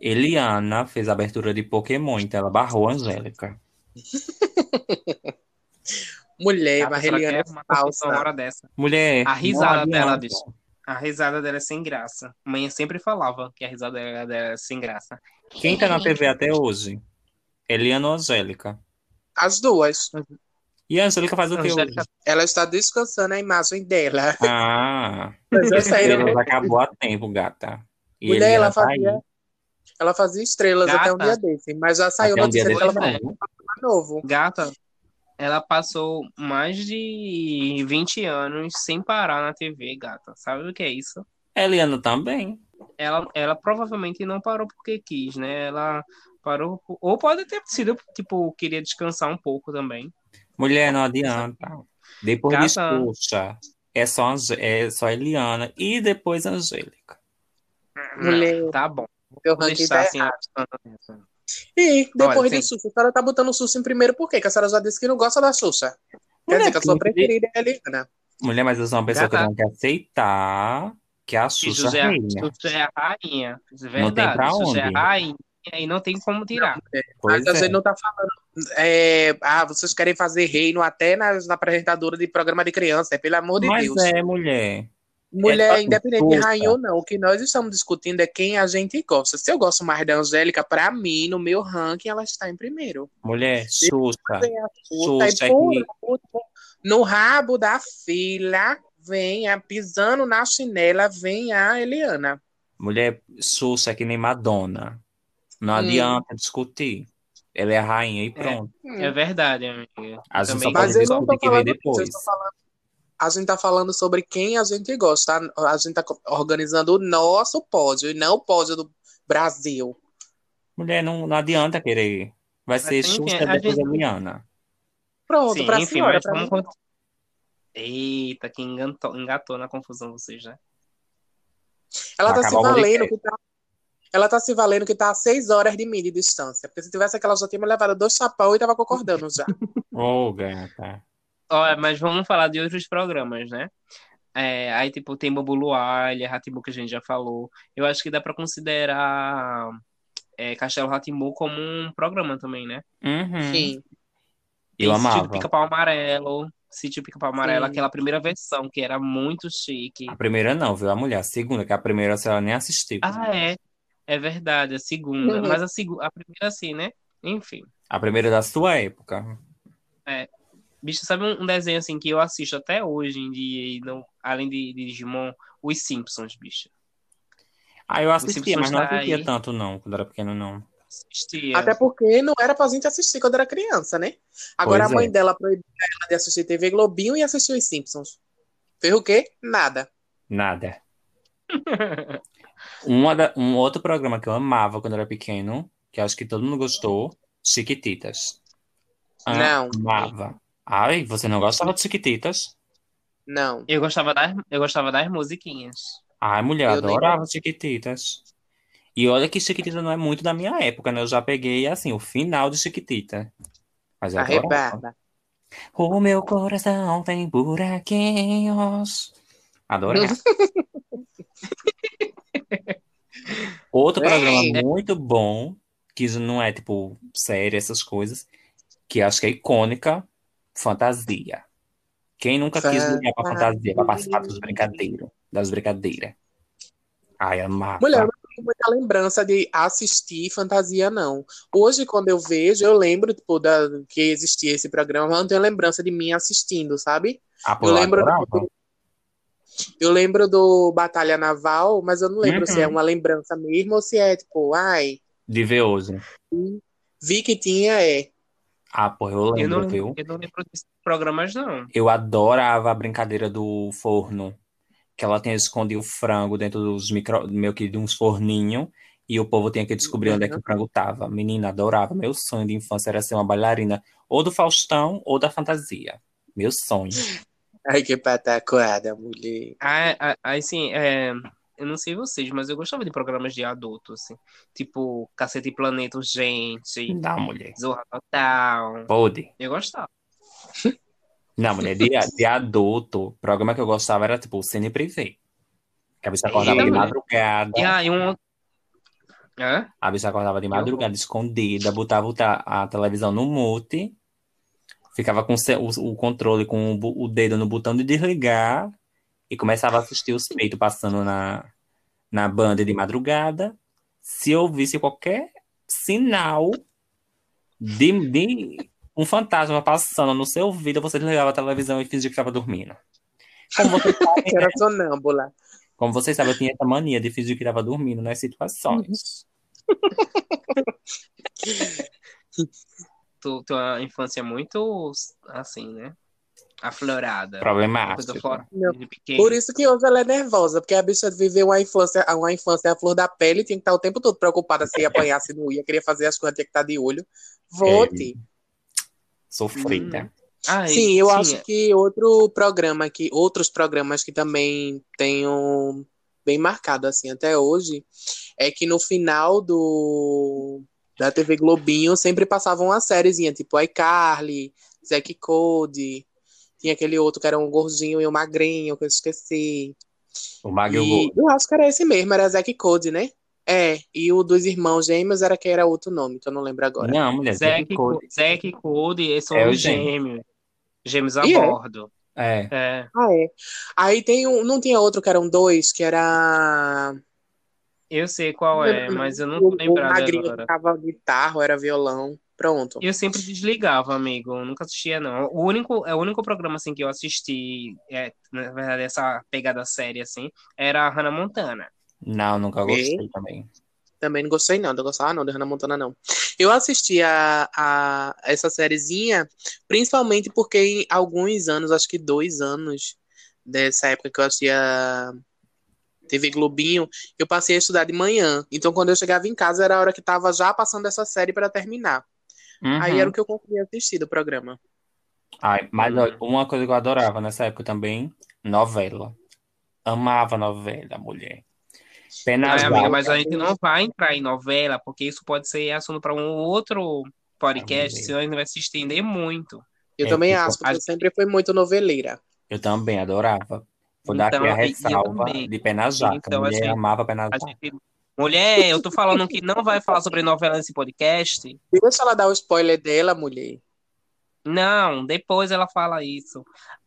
Eliana fez a abertura de Pokémon, então ela barrou a Angélica. Mulher, Gata, mas será que Eliana é uma falsa. hora dessa? Mulher, A risada não dela, bicho. A risada dela é sem graça. Mãe sempre falava que a risada dela dela é sem graça. Quem tá na TV até hoje? Eliana ou Angélica? As duas. E a Angélica faz o que Angélica- hoje? Ela está descansando a imagem dela. Ah, Mas é sério. Estrelas acabou a tempo, gata. E Mulher, Eliana ela tá fazia, aí. ela fazia estrelas Gata. até um dia desse. Mas já saiu Até um notícia de que desse ela vai Pois é. fazer novo. Gata, ela passou mais de 20 anos sem parar na TV, gata. Sabe o que é isso? Eliana também. Ela, ela provavelmente não parou porque quis, né? Ela parou. Ou pode ter sido, tipo, queria descansar um pouco também. Mulher, não adianta. Depois de Gata. É só, é só Eliana e depois Angélica. Mulher, Não, tá bom. Vou deixar assim. errado. A- E depois Olha, de sim. Xuxa, a senhora tá botando o Xuxa em primeiro por quê? Que a senhora já disse que não gosta da Xuxa. Quer dizer que a sua preferida é a Eliana. Mulher, mas eu sou uma pessoa que Gata. tem que aceitar que a Xuxa Xuxa é, reina. Xuxa é a rainha. Não tem pra Xuxa é onde. a rainha e não tem como tirar. Mas a é. gente não tá falando. é, ah, vocês querem fazer reino até nas, na apresentadora de programa de criança, é, pelo amor de Mas Deus. é, mulher. Mulher, é independente de rainha ou não, o que nós estamos discutindo é quem a gente gosta. Se eu gosto mais da Angélica, pra mim, no meu ranking, ela está em primeiro. Mulher, Xuxa. Vem a puta, Xuxa e é por- no rabo da fila, vem a, pisando na chinela, vem a Eliana. Mulher, Xuxa é que nem Madonna. Não Hum. adianta discutir. Ela é a rainha e pronto. É verdade, amiga. A gente Também só pode Mas eu não tô que vem falando depois. eu tô falando. A gente tá falando sobre quem a gente gosta. tá? A gente tá organizando o nosso pódio e não o pódio do Brasil. Mulher, não, não adianta querer. Vai ser Mas, enfim, Xuxa a depois gente- Eliana. Pronto, Sim, pra enfim, senhora. pra vamos mim. Eita, que engatou, engatou na confusão vocês, né? Ela Vai tá se valendo que tá. Ela tá se valendo que tá a seis horas de mim de distância. Porque se tivesse aquela, já tinha me levado dois chapéus e tava concordando já. Ô, gata. Ó, mas vamos falar de outros programas, né? É, aí, tipo, tem Bobo Luar, Ilha que a gente já falou. Eu acho que dá pra considerar é, Castelo rá como um programa também, né? Uhum. Sim. Eu Tem amava. Sítio Pica-Pau Amarelo, Sítio Pica-Pau Amarelo, Sim. aquela primeira versão, que era muito chique. A primeira não, viu? A mulher. A segunda, que a primeira a senhora nem assistiu. Ah, é. É verdade, a segunda. Uhum. Mas a, segu... a primeira, assim, né? Enfim. A primeira da sua época. Bicho, sabe um desenho assim que eu assisto até hoje em dia, e não, além de, de Digimon? Os Simpsons, bicho. Ah, eu assistia, mas não tá assistia aí. tanto, não, quando era pequeno, não. Assistia. Até porque não era pra gente assistir quando era criança, né? Agora Pois a mãe é. dela proibiu ela de assistir TV Globinho e assistir os Simpsons. Fez o quê? Nada. Nada. Da- um outro programa que eu amava quando era pequeno, que acho que todo mundo gostou, Chiquititas. Não. Amava. Ai, você não gostava de Chiquititas? Não. Eu gostava das, eu gostava das musiquinhas. Ai, mulher, Eu nem adorava Chiquititas. E olha que Chiquitita não é muito da minha época, né? Eu já peguei, assim, o final de Chiquitita. Mas. Arrebada. O meu coração tem buraquinhos. Adorava. Outro Ei. programa muito bom, que não é tipo série, essas coisas, que acho que é icônica, Fantasia. Quem nunca quis ligar pra fantasia pra participar dos brincadeiros, das brincadeiras? Ai, amava. Mulher, eu não tenho muita lembrança de assistir fantasia, não. Hoje, quando eu vejo, eu lembro, tipo, da, que existia esse programa, mas não tenho lembrança de mim assistindo, sabe? Ah, Eu lembro do, eu lembro do Batalha Naval, mas eu não lembro Uhum. se é uma lembrança mesmo ou se é, tipo, ai, De ver hoje. vi que tinha, é. Ah, pô, eu Eu lembro, não, viu? eu não lembro desses programas, não. Eu adorava a brincadeira do forno. Que ela tinha escondido o frango dentro dos micro, meio que de uns forninhos. E o povo tinha que descobrir onde é que o frango tava. Menina, adorava. Meu sonho de infância era ser uma bailarina ou do Faustão ou da fantasia. Meu sonho. Ai, que pataquada, mulher. Ah, ah, Aí, sim, é, eu não sei vocês, mas eu gostava de programas de adulto, assim. Tipo, Cacete e Planeta Urgente, Não, mulher. Zorra Total. Pode. Eu gostava. Não, mulher, de, de adulto, o programa que eu gostava era tipo o Cine Privé. Que a bicha acordava de também. madrugada. E aí, um... Hã? A bicha acordava de madrugada, escondida, botava a televisão no mute, ficava com o o, controle com o, o dedo no botão de desligar e começava a assistir os peitos passando na, na banda de madrugada. Se ouvisse qualquer sinal de, de um fantasma passando no seu ouvido, você desligava a televisão e fingia que estava dormindo. Como você sabe, Que era sonâmbula. como vocês sabem, eu tinha essa mania de fingir que estava dormindo nas situações. Tu, tua infância é muito, assim, né? Aflorada. De pequeno. Por isso que hoje ela é nervosa, porque a bicha viveu uma infância, uma infância à flor da pele, tinha que estar o tempo todo preocupada se ia apanhar, se não ia, queria fazer as coisas, tinha que estar de olho. Vote. Sofrida. Ah, e- Sim, eu sim, acho que outro programa que outros programas que também tenham bem marcado assim até hoje é que no final do da TV Globinho sempre passavam uma sériezinha, tipo iCarly, Zack Code, tinha aquele outro que era um gordinho e um magrinho que eu esqueci. O Mag e o Gordo. eu acho que era esse mesmo, era Zack Code, né? É, e o dos irmãos gêmeos era que era outro nome, que eu não lembro agora. Não, mulher, Zack, Zack Code. Zack e Cody, eles são É o os gêmeo. gêmeos. Gêmeos a E é? bordo. É. É. Ah, é. Aí tem um, não tinha outro que eram dois, que era Eu sei qual é, mas eu não o, tô o lembrado magrinho agora. tocava guitarra, era violão. Pronto. Eu sempre desligava, amigo. Eu nunca assistia, não. O único, é o único programa assim que eu assisti, é, na verdade, essa pegada séria, assim, era a Hannah Montana. Não, nunca E? gostei também. Também não gostei, não. Não gostava, não, de Hannah Montana, não. Eu assisti a, a essa sériezinha, principalmente porque em alguns anos, acho que dois anos dessa época que eu assistia TV Globinho, eu passei a estudar de manhã. Então, quando eu chegava em casa, era a hora que tava já passando essa série para terminar. Uhum. Aí era o que eu conseguia assistir do programa. Ai, mas Uhum. olha, uma coisa que eu adorava nessa época também, novela. Amava novela, mulher. Pena Ai, amiga, mas a gente não vai entrar em novela, porque isso pode ser assunto para um outro podcast, senão a gente vai se estender muito. Eu É, também tipo, acho, porque a- eu sempre fui muito noveleira. Eu também adorava. Vou dar aqui Então, a ressalva de Pena Jaca. Então, mulher assim, amava Pena A Jaca. Mulher, eu tô falando que não vai falar sobre novela nesse podcast. Deixa ela dar o spoiler dela, mulher. Não, depois ela fala isso.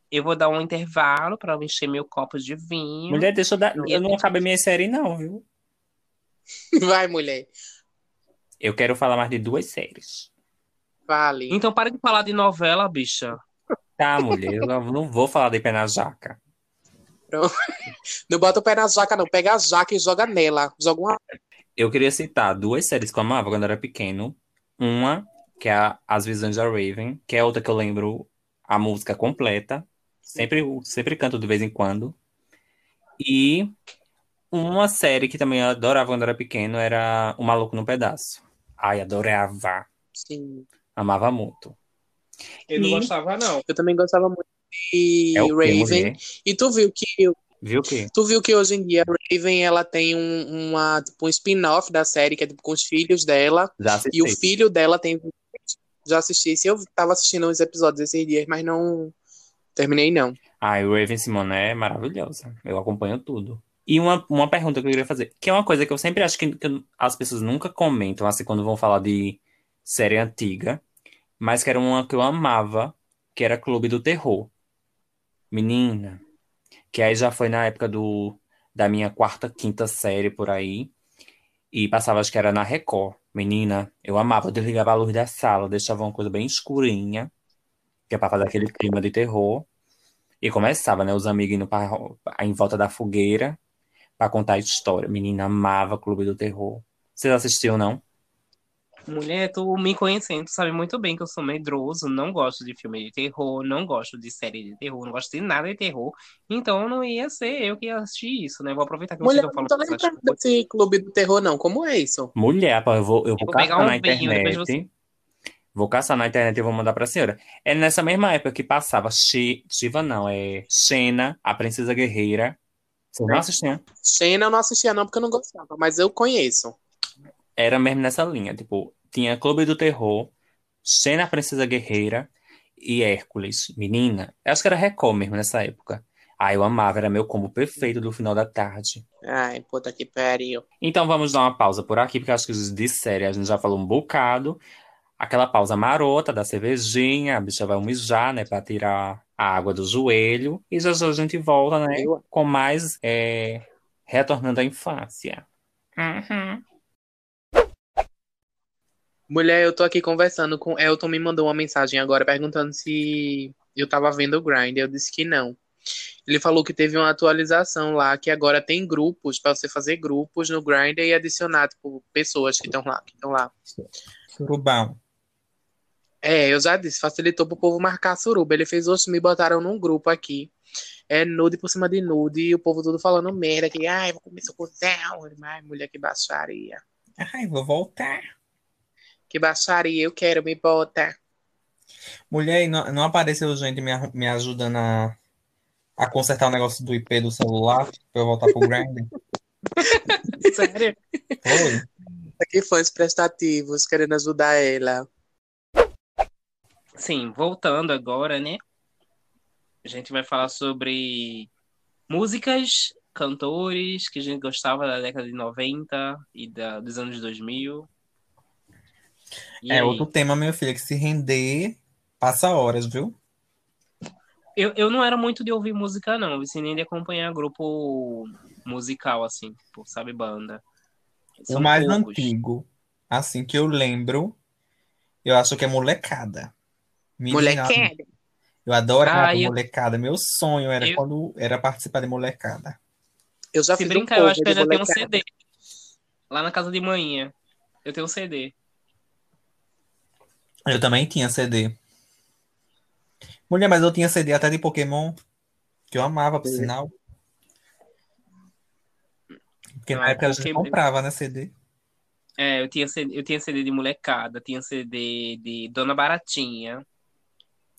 Eu vou dar um intervalo para eu encher meu copo de vinho. Mulher, deixa eu dar. Não. Eu não acabei minha série, não, viu? Vai, mulher. Eu quero falar mais de duas séries. Fale. Então para de falar de novela, bicha. Tá, mulher, eu não não vou falar de pé na jaca. Não bota o pé na jaca, não. Pega a jaca e joga nela. Joga uma. Eu queria citar duas séries que eu amava quando eu era pequeno. Uma, que é a As Visões da Raven, que é outra que eu lembro a música completa. Sempre, sempre canto de vez em quando. E uma série que também eu adorava quando eu era pequeno era O Maluco no Pedaço. Ai, adorava. Sim. Amava muito. Eu não E- gostava, não. Eu também gostava muito de É Raven. E tu viu que Viu o quê? tu viu que hoje em dia a Raven ela tem um, uma, tipo, um spin-off da série que é tipo, com os filhos dela. Já E o filho dela tem. Já assisti. Se eu tava assistindo uns episódios esses dias, mas não terminei, não. Ai, o Raven Simone é maravilhosa. Eu acompanho tudo. E uma, uma pergunta que eu queria fazer, que é uma coisa que eu sempre acho que, que as pessoas nunca comentam, assim, quando vão falar de série antiga, mas que era uma que eu amava, que era Clube do Terror. Menina, que aí já foi na época do, da minha quarta, quinta série por aí, e passava, acho que era na Record. Menina, eu amava, desligava a luz da sala, deixava uma coisa bem escurinha, que é pra fazer aquele clima de terror. E começava, né? Os amigos indo pra, em volta da fogueira pra contar a história. Menina, amava Clube do Terror. Vocês assistiam, não? Mulher, tu me conhecendo, tu sabe muito bem que eu sou medroso, não gosto de filme de terror, não gosto de série de terror, não gosto de nada de terror. Então não ia ser eu que ia assistir isso, né? Vou aproveitar que vocês Mulher, estão não falando tô dessas lembrando coisas. desse clube do terror, não. Como é isso? Mulher, pá, eu vou, eu vou vou pegar caçar um na vinho, internet. Vou caçar na internet e vou mandar pra senhora. É nessa mesma época que passava Shi- Shiva, não, é Xena, a Princesa Guerreira. Vocês não assistiam? Xena eu não assistia, não, porque eu não gostava, mas eu conheço. Era mesmo nessa linha. Tipo, tinha Clube do Terror, Xena, a Princesa Guerreira e Hércules. Menina, eu acho que era Record mesmo nessa época. Ah, eu amava, era meu combo perfeito do final da tarde. Ai, puta que pariu. Então vamos dar uma pausa por aqui, porque acho que de série a gente já falou um bocado. Aquela pausa marota da cervejinha, a bicha vai mijar, né, pra tirar a água do joelho. E já já a gente volta, né, com mais é, retornando à infância. Uhum. Mulher, eu tô aqui conversando com. Elton me mandou uma mensagem agora perguntando se eu tava vendo o Grind. Eu disse que não. Ele falou que teve uma atualização lá, que agora tem grupos, pra você fazer grupos no Grindr e adicionar, tipo, pessoas que estão lá, que estão lá. Surubão. É, eu já disse, facilitou pro povo marcar suruba. Ele fez, oxe, me botaram num grupo aqui. É nude por cima de nude, e o povo tudo falando merda, que, ai, vou comer seu cuzão. Ai, mulher, que baixaria. Ai, vou voltar. Que baixaria, eu quero, me bota. Mulher, não, não apareceu gente me, me ajudando a, a consertar o negócio do IP do celular pra eu voltar pro Grindr? Sério? Foi? Aqui fãs prestativos querendo ajudar ela. Sim, voltando agora, né? A gente vai falar sobre músicas, cantores que a gente gostava da década de 90 e da, dos anos 2000. E É aí? outro tema, meu filho, que se render, passa horas, viu? Eu, eu não era muito de ouvir música, não. Assim, nem de acompanhar grupo musical, assim, tipo, sabe, banda. O São mais poucos. antigo, assim, que eu lembro, eu acho que é molecada. Menina, Molequinha. Eu adorava Ah, eu- molecada. Meu sonho era Eu- quando era participar de molecada. Eu já Se fiz brincar, um eu acho que eu ainda tenho um molecada. CD. Lá na casa de manhã. Eu tenho um CD. Eu também tinha CD. Mulher, mas eu tinha CD até de Pokémon, que eu amava, por sinal. Porque Ah, na época a gente comprava, né, CD. É, eu tinha CD, eu tinha CD de molecada, tinha CD de Dona Baratinha,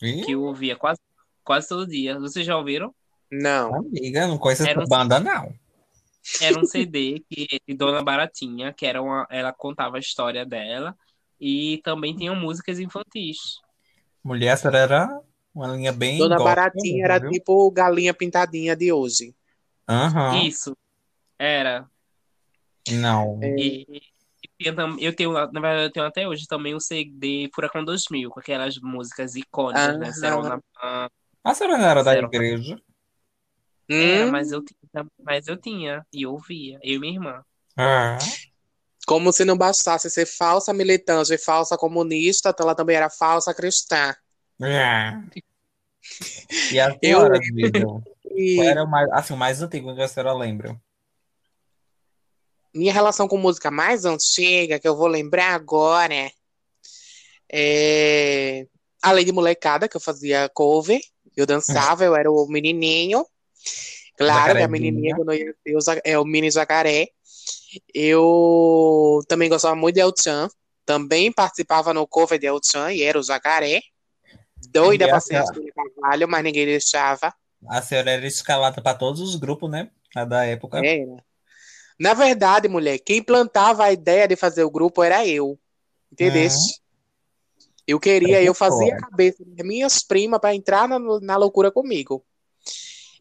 Ih, que eu ouvia quase, quase todo dia. Vocês já ouviram? Não. amiga, não conheço Era essa um- banda, não. Era um CD que, de Dona Baratinha, que era uma, ela contava a história dela, e também tinham músicas infantis. Mulher, essa era uma linha bem Dona gospel Baratinha era viu? tipo galinha pintadinha de hoje. Aham. Isso, era. Não. É. E, tam- eu tenho, na verdade, eu tenho até hoje também o CD Furacão 2000, com aquelas músicas icônicas, né? Ah. A senhora não era da igreja? Era, Hum, mas eu tinha, mas eu tinha, e eu ouvia, eu e minha irmã. Ah. Como se não bastasse ser falsa militante e falsa comunista, então ela também era falsa cristã. Ah. E a Eu-? E era o mais, assim, o mais antigo que a senhora lembra? minha relação com música mais antiga, que eu vou lembrar agora, é... além de molecada, que eu fazia cover, eu dançava, eu era o menininho. Claro, que a Jacarezinha. menininha, quando eu ia ser é, o mini jacaré. Eu também gostava muito de El-Chan. Também participava no cover de El-Chan e era o jacaré. Doida pra ser a Sônia Carvalho, mas ninguém deixava. A senhora era escalada para todos os grupos, né? A da época. Era. Na verdade, mulher, quem plantava a ideia de fazer o grupo era eu. Entendeste? Eu queria, eu fazia a cabeça das minhas primas para entrar na, na loucura comigo.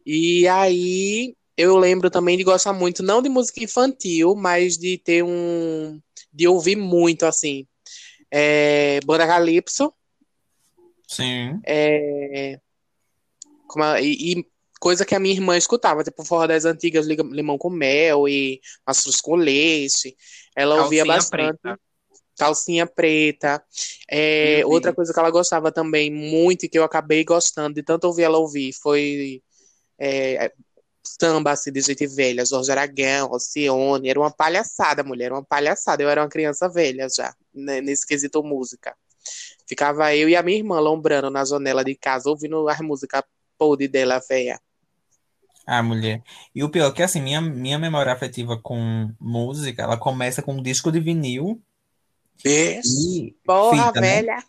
E aí eu lembro também de gostar muito, não de música infantil, mas de ter um. de ouvir muito, assim. É, Banda Calypso, Sim. é, como e, e coisa que a minha irmã escutava, tipo forró das antigas, Limão com Mel e Mastruz com Leite. Ela ouvia Calcinha bastante. preta. Calcinha preta. É, outra coisa que ela gostava também muito e que eu acabei gostando de tanto ouvir ela ouvir foi é, samba assim, de gente velha, Jorge Aragão, Alcione. Era uma palhaçada, mulher, uma palhaçada. Eu era uma criança velha já, né, nesse quesito música. Ficava eu e a minha irmã lombrando na janela de casa, ouvindo as músicas podre dela, velha. Ah, mulher. E o pior é que, assim, minha, minha memória afetiva com música, ela começa com um disco de vinil e Porra, fita, né? velha.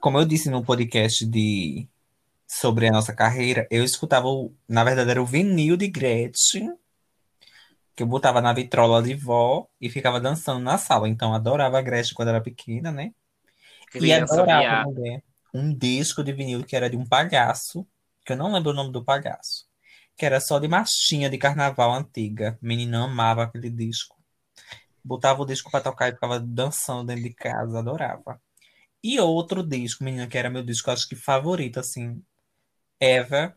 Como eu disse no podcast de sobre a nossa carreira, eu escutava, o- na verdade, era o vinil de Gretchen, que eu botava na vitrola de vó e ficava dançando na sala. Então, adorava a Gretchen quando era pequena, né? E Criança adorava, viada. mulher, um disco de vinil que era de um palhaço, que eu não lembro o nome do palhaço, que era só de marchinha de carnaval antiga. Menina amava aquele disco. Botava o disco pra tocar e ficava dançando dentro de casa, adorava. E outro disco, menina, que era meu disco, acho que favorito, assim, ever,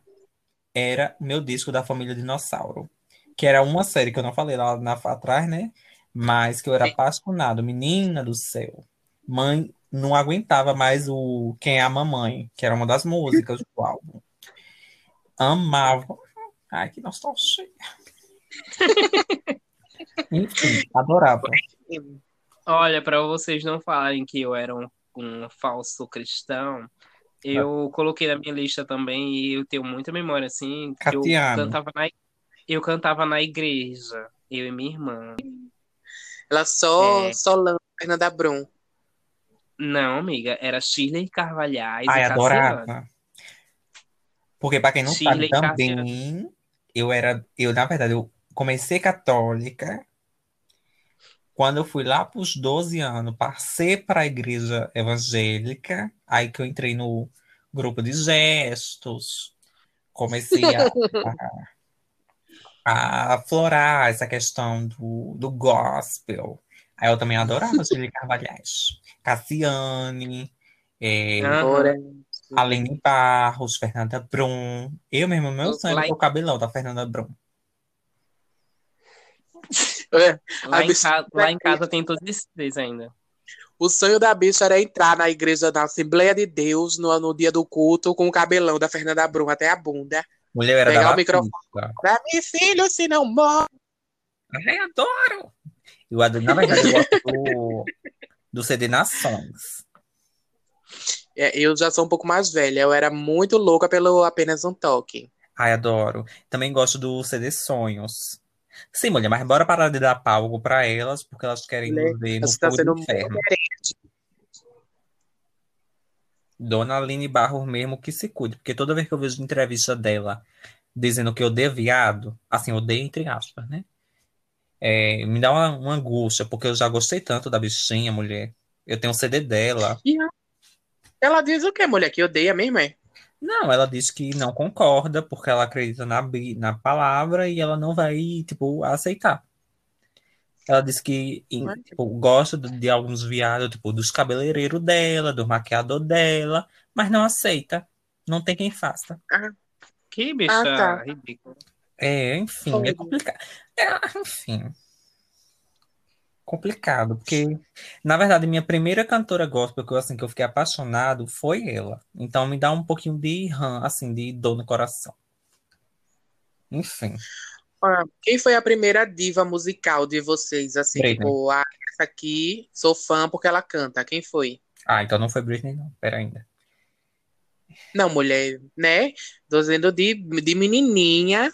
era meu disco da família Dinossauro. Que era uma série que eu não falei lá na, atrás, né? Mas que eu era apaixonado. Menina do céu. Mãe não aguentava mais o Quem é a Mamãe, que era uma das músicas do álbum. Amava. Ai, que nostalgia. Enfim, adorava. Olha, para vocês não falarem que eu era um, um falso cristão, eu coloquei na minha lista também e eu tenho muita memória assim, eu cantava na eu cantava na igreja, eu e minha irmã. Ela só, É. só Fernanda Brum. Não, amiga, era Shirley Carvalhais Ai, e Cassiano. adorava. Porque, para quem não sabe Shirley também, eu era, eu, na verdade, eu comecei católica. Quando eu fui lá para os 12 anos, passei para a igreja evangélica, aí que eu entrei no grupo de gestos, comecei a, a, a aflorar essa questão do, do gospel. Aí eu também adorava Shirley Carvalhais, Cassiane, é, Aline Barros, Fernanda Brum. Eu mesmo, meu sonho é o cabelão da Fernanda Brum. É, Lá, em casa, lá em casa tem todos esses três ainda. O sonho da bicha era entrar na igreja da Assembleia de Deus no, no dia do culto com o cabelão da Fernanda Brum até a bunda. Mulher era Pegar da o microfone. Pra mim, filho, se não morre. Ai, adoro! Eu adoro, na verdade, eu gosto do, do CD Nações. É, eu já sou um pouco mais velha. Eu era muito louca pelo apenas um toque. Ai, adoro. Também gosto do CD Sonhos. Sim, mulher, mas bora parar de dar palco pra elas, porque elas querem Mulher, nos ver no tá sendo inferno. Dona Aline Barros mesmo que se cuide, porque toda vez que eu vejo entrevista dela dizendo que odeia viado, assim, odeia entre aspas, né? É, me dá uma, uma angústia, porque eu já gostei tanto da bichinha, mulher. Eu tenho um CD dela. Ela diz o quê, mulher? Que odeia mesmo, é? Não, ela diz que não concorda, porque ela acredita na, bi- na palavra e ela não vai, tipo, aceitar. Ela disse que tipo, gosta de, de alguns viados, tipo, dos cabeleireiros dela, do maquiador dela, mas não aceita. Não tem quem faça. Que bicha Ah, tá. ridícula. É, enfim, é complicado. É, enfim. Complicado, porque, na verdade, minha primeira cantora gospel que eu, assim, que eu fiquei apaixonado foi ela. Então me dá um pouquinho de ram, assim, de dor no coração. Enfim. Ah, Quem foi a primeira diva musical de vocês? Assim, Britney. tipo, ah, essa aqui, sou fã porque ela canta. Quem foi? Ah, então não foi Britney, não. Pera ainda. Não, mulher, né? Tô dizendo de, de menininha,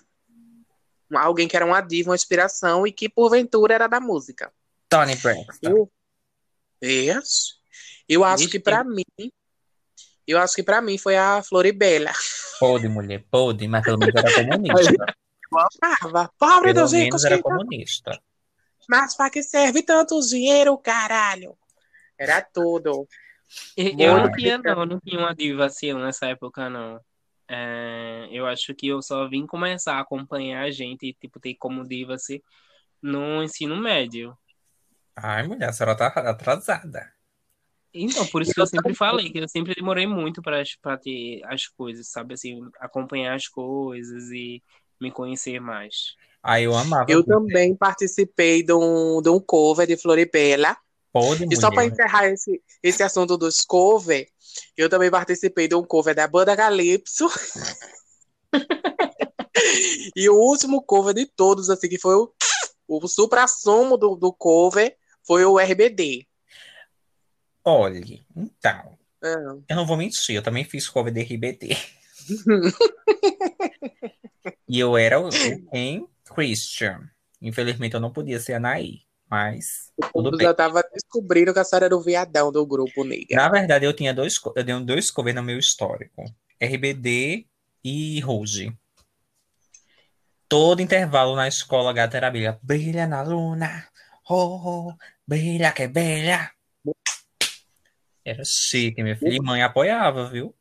alguém que era uma diva, uma inspiração e que porventura era da música. Tony Braxton. Eu, yes. eu acho Vixe, que pra mim, eu acho que pra mim foi a Floribela. Pode, mulher, pode, mas pelo menos era comunista. Eu amava. Pobre Pelo dos ricos, era que- comunista. mas pra que serve tanto dinheiro, caralho? Era tudo. Eu, eu não tinha, não, eu não tinha uma diva assim nessa época, não. É, eu acho que eu só vim começar a acompanhar a gente e, tipo, ter como diva assim no ensino médio. Ai, mulher, a senhora tá atrasada. Então, por isso que eu sempre falei, que eu sempre demorei muito pra pra ter as coisas, sabe? Assim, acompanhar as coisas e me conhecer mais. Aí eu amava. Eu também participei de um, de um cover de Floribela. Pode, E só para encerrar esse, esse assunto dos cover, eu também participei de um cover da banda Calypso. e o último cover de todos, assim, que foi o, o supra-sumo do, do cover, foi o RBD. Olhe, então, Ah, eu não vou mentir, eu também fiz cover de RBD. E eu era o, quem? Christian. Infelizmente eu não podia ser a Anaí, mas tudo já tava descobrindo que a senhora era o viadão do grupo negra. Na verdade, eu tinha dois, eu tenho dois covers no meu histórico. RBD e Rouge. Todo intervalo na escola, a gata era brilha. Brilha na luna, oh, oh, brilha que brilha. Era chique, minha filha. E mãe apoiava, viu?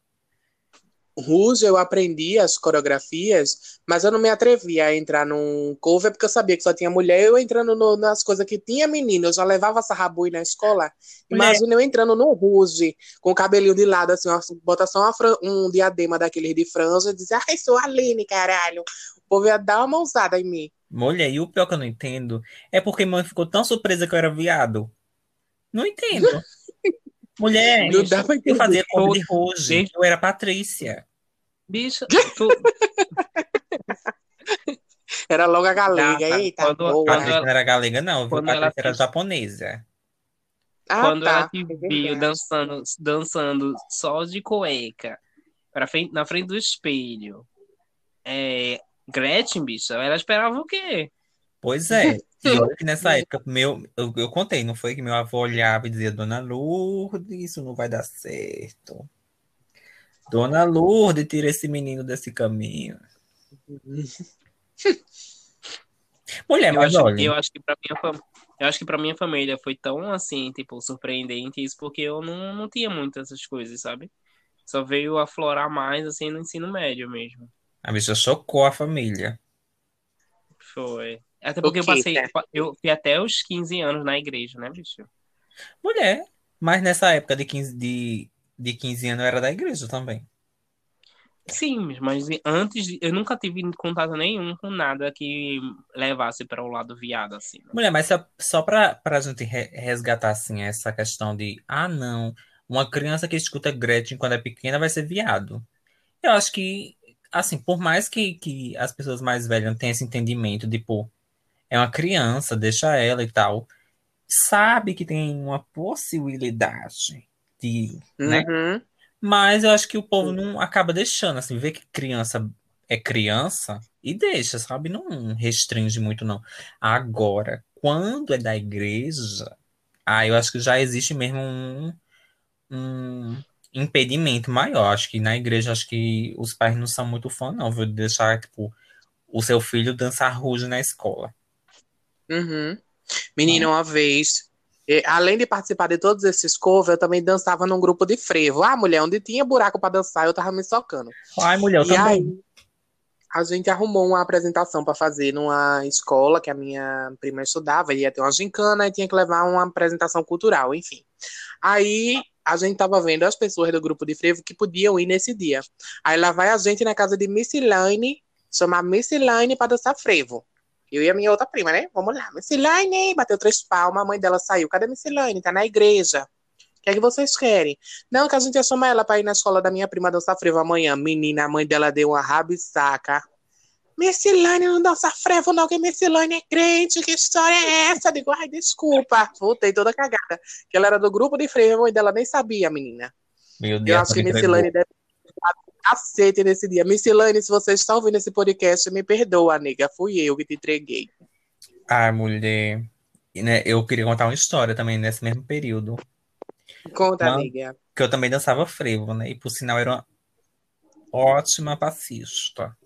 Rouge, eu aprendi as coreografias, mas eu não me atrevia a entrar num cover porque eu sabia que só tinha mulher. Eu entrando no- nas coisas que tinha menino, eu já levava sarrabui na escola. Imagina eu entrando no Rouge, com o cabelinho de lado, assim, ó, bota só um diadema daqueles de franja e dizer, ai, sou a Aline, caralho. O povo ia dar uma mãozada em mim. Mulher, e o pior que eu não entendo é porque mãe ficou tão surpresa que eu era viado. Não entendo. Mulher, Não dá pra eu entender. fazia cover de. Desde- Eu era Patrícia. Bicho, tu, Era logo a galega. Gata, Eita, quando- boa. quando Patrícia não era galega, não, viu? quando ela Patrícia era fez- japonesa. Ah, quando ela tá. te É viu dançando, dançando só de cueca pra frente, na frente do espelho, é, Gretchen, bicho, ela esperava o quê? Pois é. E olha que nessa época, meu, eu, eu contei, não foi que meu avô olhava e dizia, Dona Lourdes, isso não vai dar certo. Dona Lourdes, tira esse menino desse caminho. Mulher, Eu mas acho, olha, eu acho que pra minha fam... eu acho que pra minha família foi tão assim, tipo, surpreendente isso, porque eu não, não tinha muitas essas coisas, sabe? Só veio aflorar mais assim no ensino médio mesmo. A bicha chocou a família. Foi. Até porque eu passei, né? eu fui até os 15 anos na igreja, né, bicho? Mulher, mas nessa época de 15, de, de 15 anos eu era da igreja também. Sim, mas antes eu nunca tive contato nenhum com nada que levasse para o lado viado assim. né? Mulher, mas só, só pra, pra gente re- resgatar assim, essa questão de, ah, não, uma criança que escuta Gretchen quando é pequena vai ser viado. Eu acho que, assim, por mais que, que as pessoas mais velhas não tenham esse entendimento de, pô, é uma criança, deixa ela e tal, sabe que tem uma possibilidade de, né? Uhum. Mas eu acho que o povo não acaba deixando, assim, vê que criança é criança e deixa, sabe? Não restringe muito, não. Agora, quando é da igreja, aí eu acho que já existe mesmo um, um impedimento maior. Acho que na igreja, acho que os pais não são muito fã, não, viu? De deixar, tipo, o seu filho dançar rujo na escola. Uhum. Menina, uma vez, além de participar de todos esses covers, eu também dançava num grupo de frevo. Ah, mulher, onde tinha buraco pra dançar, eu tava me socando. Ai, mulher, eu E também. aí, a gente arrumou uma apresentação para fazer numa escola que a minha prima estudava, ia ter uma gincana e tinha que levar uma apresentação cultural, enfim. Aí a gente tava vendo as pessoas do grupo de frevo que podiam ir nesse dia. Aí lá vai a gente na casa de Miss Elaine, chamar Miss Elaine para dançar frevo. Eu e a minha outra prima, né? Vamos lá. Miss Elaine, bateu três palmas, a mãe dela saiu. Cadê Miss Elaine? Tá na igreja. O que é que vocês querem? Não, que a gente ia chamar ela para ir na escola da minha prima dançar frevo amanhã. Menina, a mãe dela deu uma rabisaca. Messilane não dança frevo, não, que Messilane é crente, que história é essa? Digo, ai, desculpa. Voltei toda cagada. Que ela era do grupo de frevo, a mãe dela nem sabia, menina. Meu Eu Deus, acho que me Missilane entregou. deve cacete nesse dia. Missilane, se você está ouvindo esse podcast, me perdoa, nega. Fui eu que te entreguei. Ai, mulher. E, né, eu queria contar uma história também nesse mesmo período. Conta, Não. nega. Que eu também dançava frevo, né? E por sinal era uma ótima passista.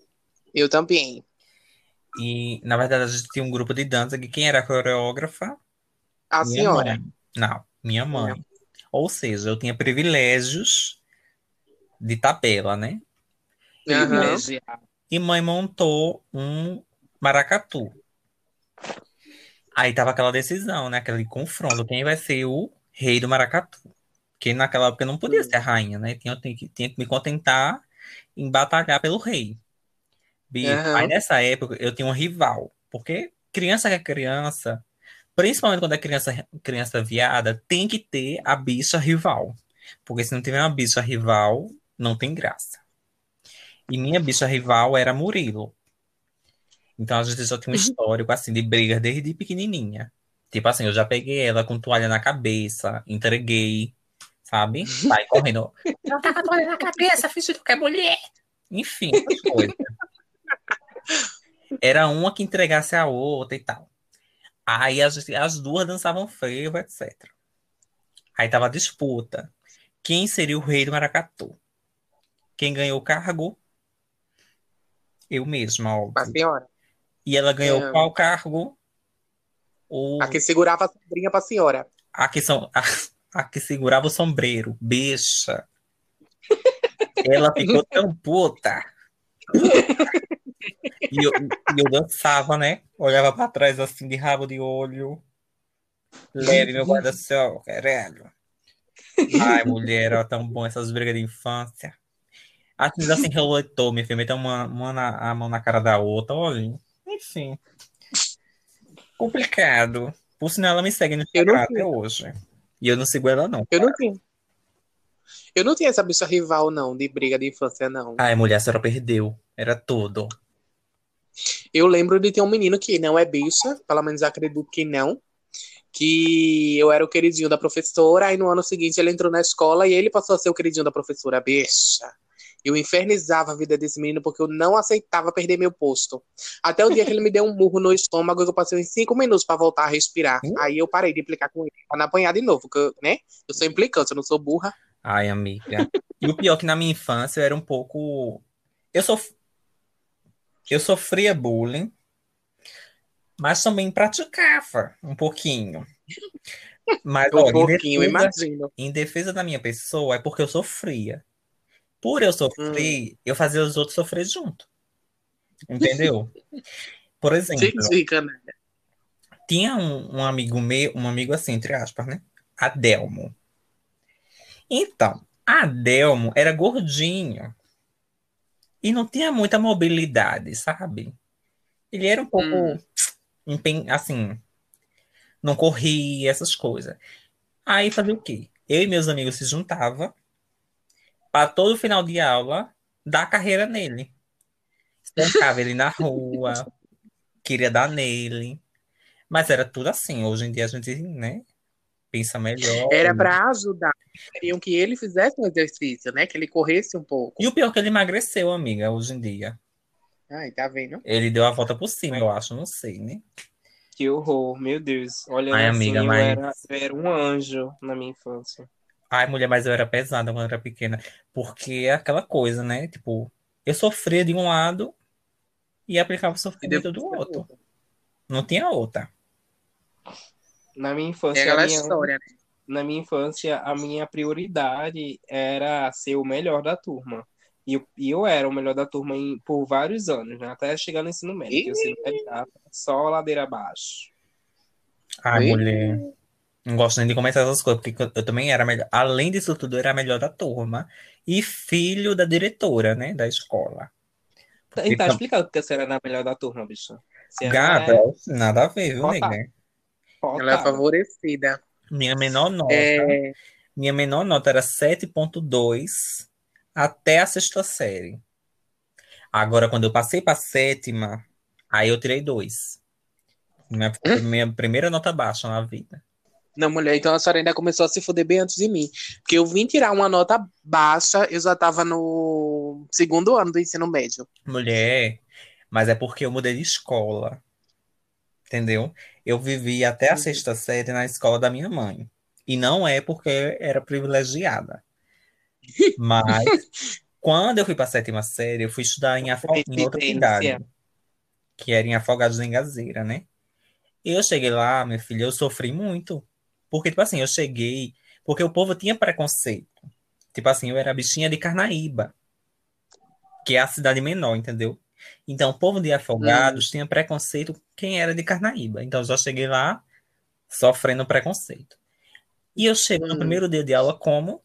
Eu também. E, na verdade, a gente tinha um grupo de dança que quem era a coreógrafa? A Minha senhora. mãe. Não, minha mãe. Ou seja, eu tinha privilégios de tabela, né? Privilegiado. E mãe montou um maracatu. Aí tava aquela decisão, né? Aquele confronto. Quem vai ser o rei do maracatu? Porque naquela época eu não podia ser a rainha, né? Tinha, tinha tinha que me contentar em batalhar pelo rei. Bicho, Aham. Aí nessa época eu tinha um rival. Porque criança que é criança, principalmente quando é criança, criança viada, tem que ter a bicha rival. Porque se não tiver uma bicha rival, não tem graça. E minha bicha rival era Murilo. Então a gente já tinha um histórico assim de brigas desde pequenininha. Tipo assim, eu já peguei ela com toalha na cabeça, entreguei, sabe? Sai correndo. Não tá com toalha na cabeça, fingindo que é mulher. Enfim, essas coisas. Era uma que entregasse a outra e tal. Aí as, as duas dançavam frevo, etc. Aí tava a disputa. Quem seria o rei do maracatu? Quem ganhou o cargo? Eu mesma, A óbvio. senhora. E ela ganhou É. qual cargo? O, A que segurava a sombrinha pra senhora. a, que são, a, a que segurava o sombreiro. Bicha. Ela ficou tão puta. E eu, e eu dançava, né? Olhava pra trás assim, de rabo de olho. Leve meu guarda-sol, caralho. Ai, mulher, era tão bom essas brigas de infância. A coisa assim relotou, minha filha, meteu uma, uma na- a mão na cara da outra, olha. Enfim. Complicado. Por sinal, ela me segue no Instagram até hoje. E eu não sigo ela, não. Eu não tinha. Eu não tinha essa bicha rival, não, de briga de infância, não. Ai, mulher, a senhora perdeu. Era tudo. Eu lembro de ter um menino que não é bicha, pelo menos acredito que não, que eu era o queridinho da professora, aí no ano seguinte ele entrou na escola e ele passou a ser o queridinho da professora, bicha. Eu infernizava a vida desse menino porque eu não aceitava perder meu posto. Até o dia que ele me deu um murro no estômago, eu passei uns cinco minutos pra voltar a respirar. Hum? Aí eu parei de implicar com ele, pra não apanhar de novo, porque, né? Eu sou implicante, eu não sou burra. Ai, amiga. E o pior é que na minha infância eu era um pouco. Eu sof... eu sofria bullying, mas também praticava um pouquinho. Mas, Um olha, em pouquinho, defesa, imagino. em defesa da minha pessoa, é porque eu sofria. Por eu sofrer, eu fazia os outros sofrer junto. Entendeu? Por exemplo, né? tinha um, um amigo meu, um amigo assim, entre aspas, né? Adelmo. Então, Adelmo era gordinho e não tinha muita mobilidade, sabe? Ele era um pouco, Hum. assim, não corria, essas coisas. Aí fazia o quê? Eu e meus amigos se juntavam para todo final de aula dar carreira nele. Estancava ele na rua, queria dar nele. Mas era tudo assim. Hoje em dia a gente, né, pensa melhor. Era pra ajudar. Queriam que ele fizesse um exercício, né? Que ele corresse um pouco. E o pior é que ele emagreceu, amiga, hoje em dia. Ai, tá vendo? Ele deu a volta por cima, eu acho, não sei, né? Que horror, meu Deus. Olhando Ai, assim, amiga, eu, mas- era, eu era um anjo na minha infância. Ai, mulher, mas eu era pesada quando era pequena. Porque é aquela coisa, né? Tipo, eu sofria de um lado e aplicava o sofrimento do outro. Não tinha outra. Na minha É infância, a minha, história, né? na minha infância, a minha prioridade era ser o melhor da turma. E eu, e eu era o melhor da turma em- por vários anos, né? Até chegar no ensino médio. que médio tava só ladeira abaixo. Ai, Ih. mulher. Não gosto nem de comentar essas coisas, porque eu, eu também era melhor. Além disso tudo, eu era a melhor da turma. E filho da diretora, né? Da escola. Tá, tá Fica- explicado porque você era a melhor da turma, bicho. Você era Gata, nada a ver, viu, Otário. nega? Ela é favorecida. Minha menor nota. É, Minha menor nota era 7.2 até a sexta série. Agora, quando eu passei para sétima, aí eu tirei 2. Minha, minha primeira nota baixa na vida. Não, mulher, então a senhora ainda começou a se fuder bem antes de mim. Porque eu vim tirar uma nota baixa, eu já tava no segundo ano do ensino médio. Mulher, mas é porque eu mudei de escola. Entendeu? Eu vivi até a Uhum. sexta série na escola da minha mãe. E não é porque era privilegiada. Mas quando eu fui para a sétima série, eu fui estudar em, Afo- em outra cidade, que era em Afogados da Engazeira, né? Eu cheguei lá, minha filha, eu sofri muito. Porque, tipo assim, eu cheguei. Porque o povo tinha preconceito. Tipo assim, eu era bichinha de Carnaíba, que é a cidade menor, entendeu? Então, o povo de Afogados tinha preconceito quem era de Carnaíba. Então, eu já cheguei lá sofrendo preconceito. E eu chego no Hum. primeiro dia de aula como?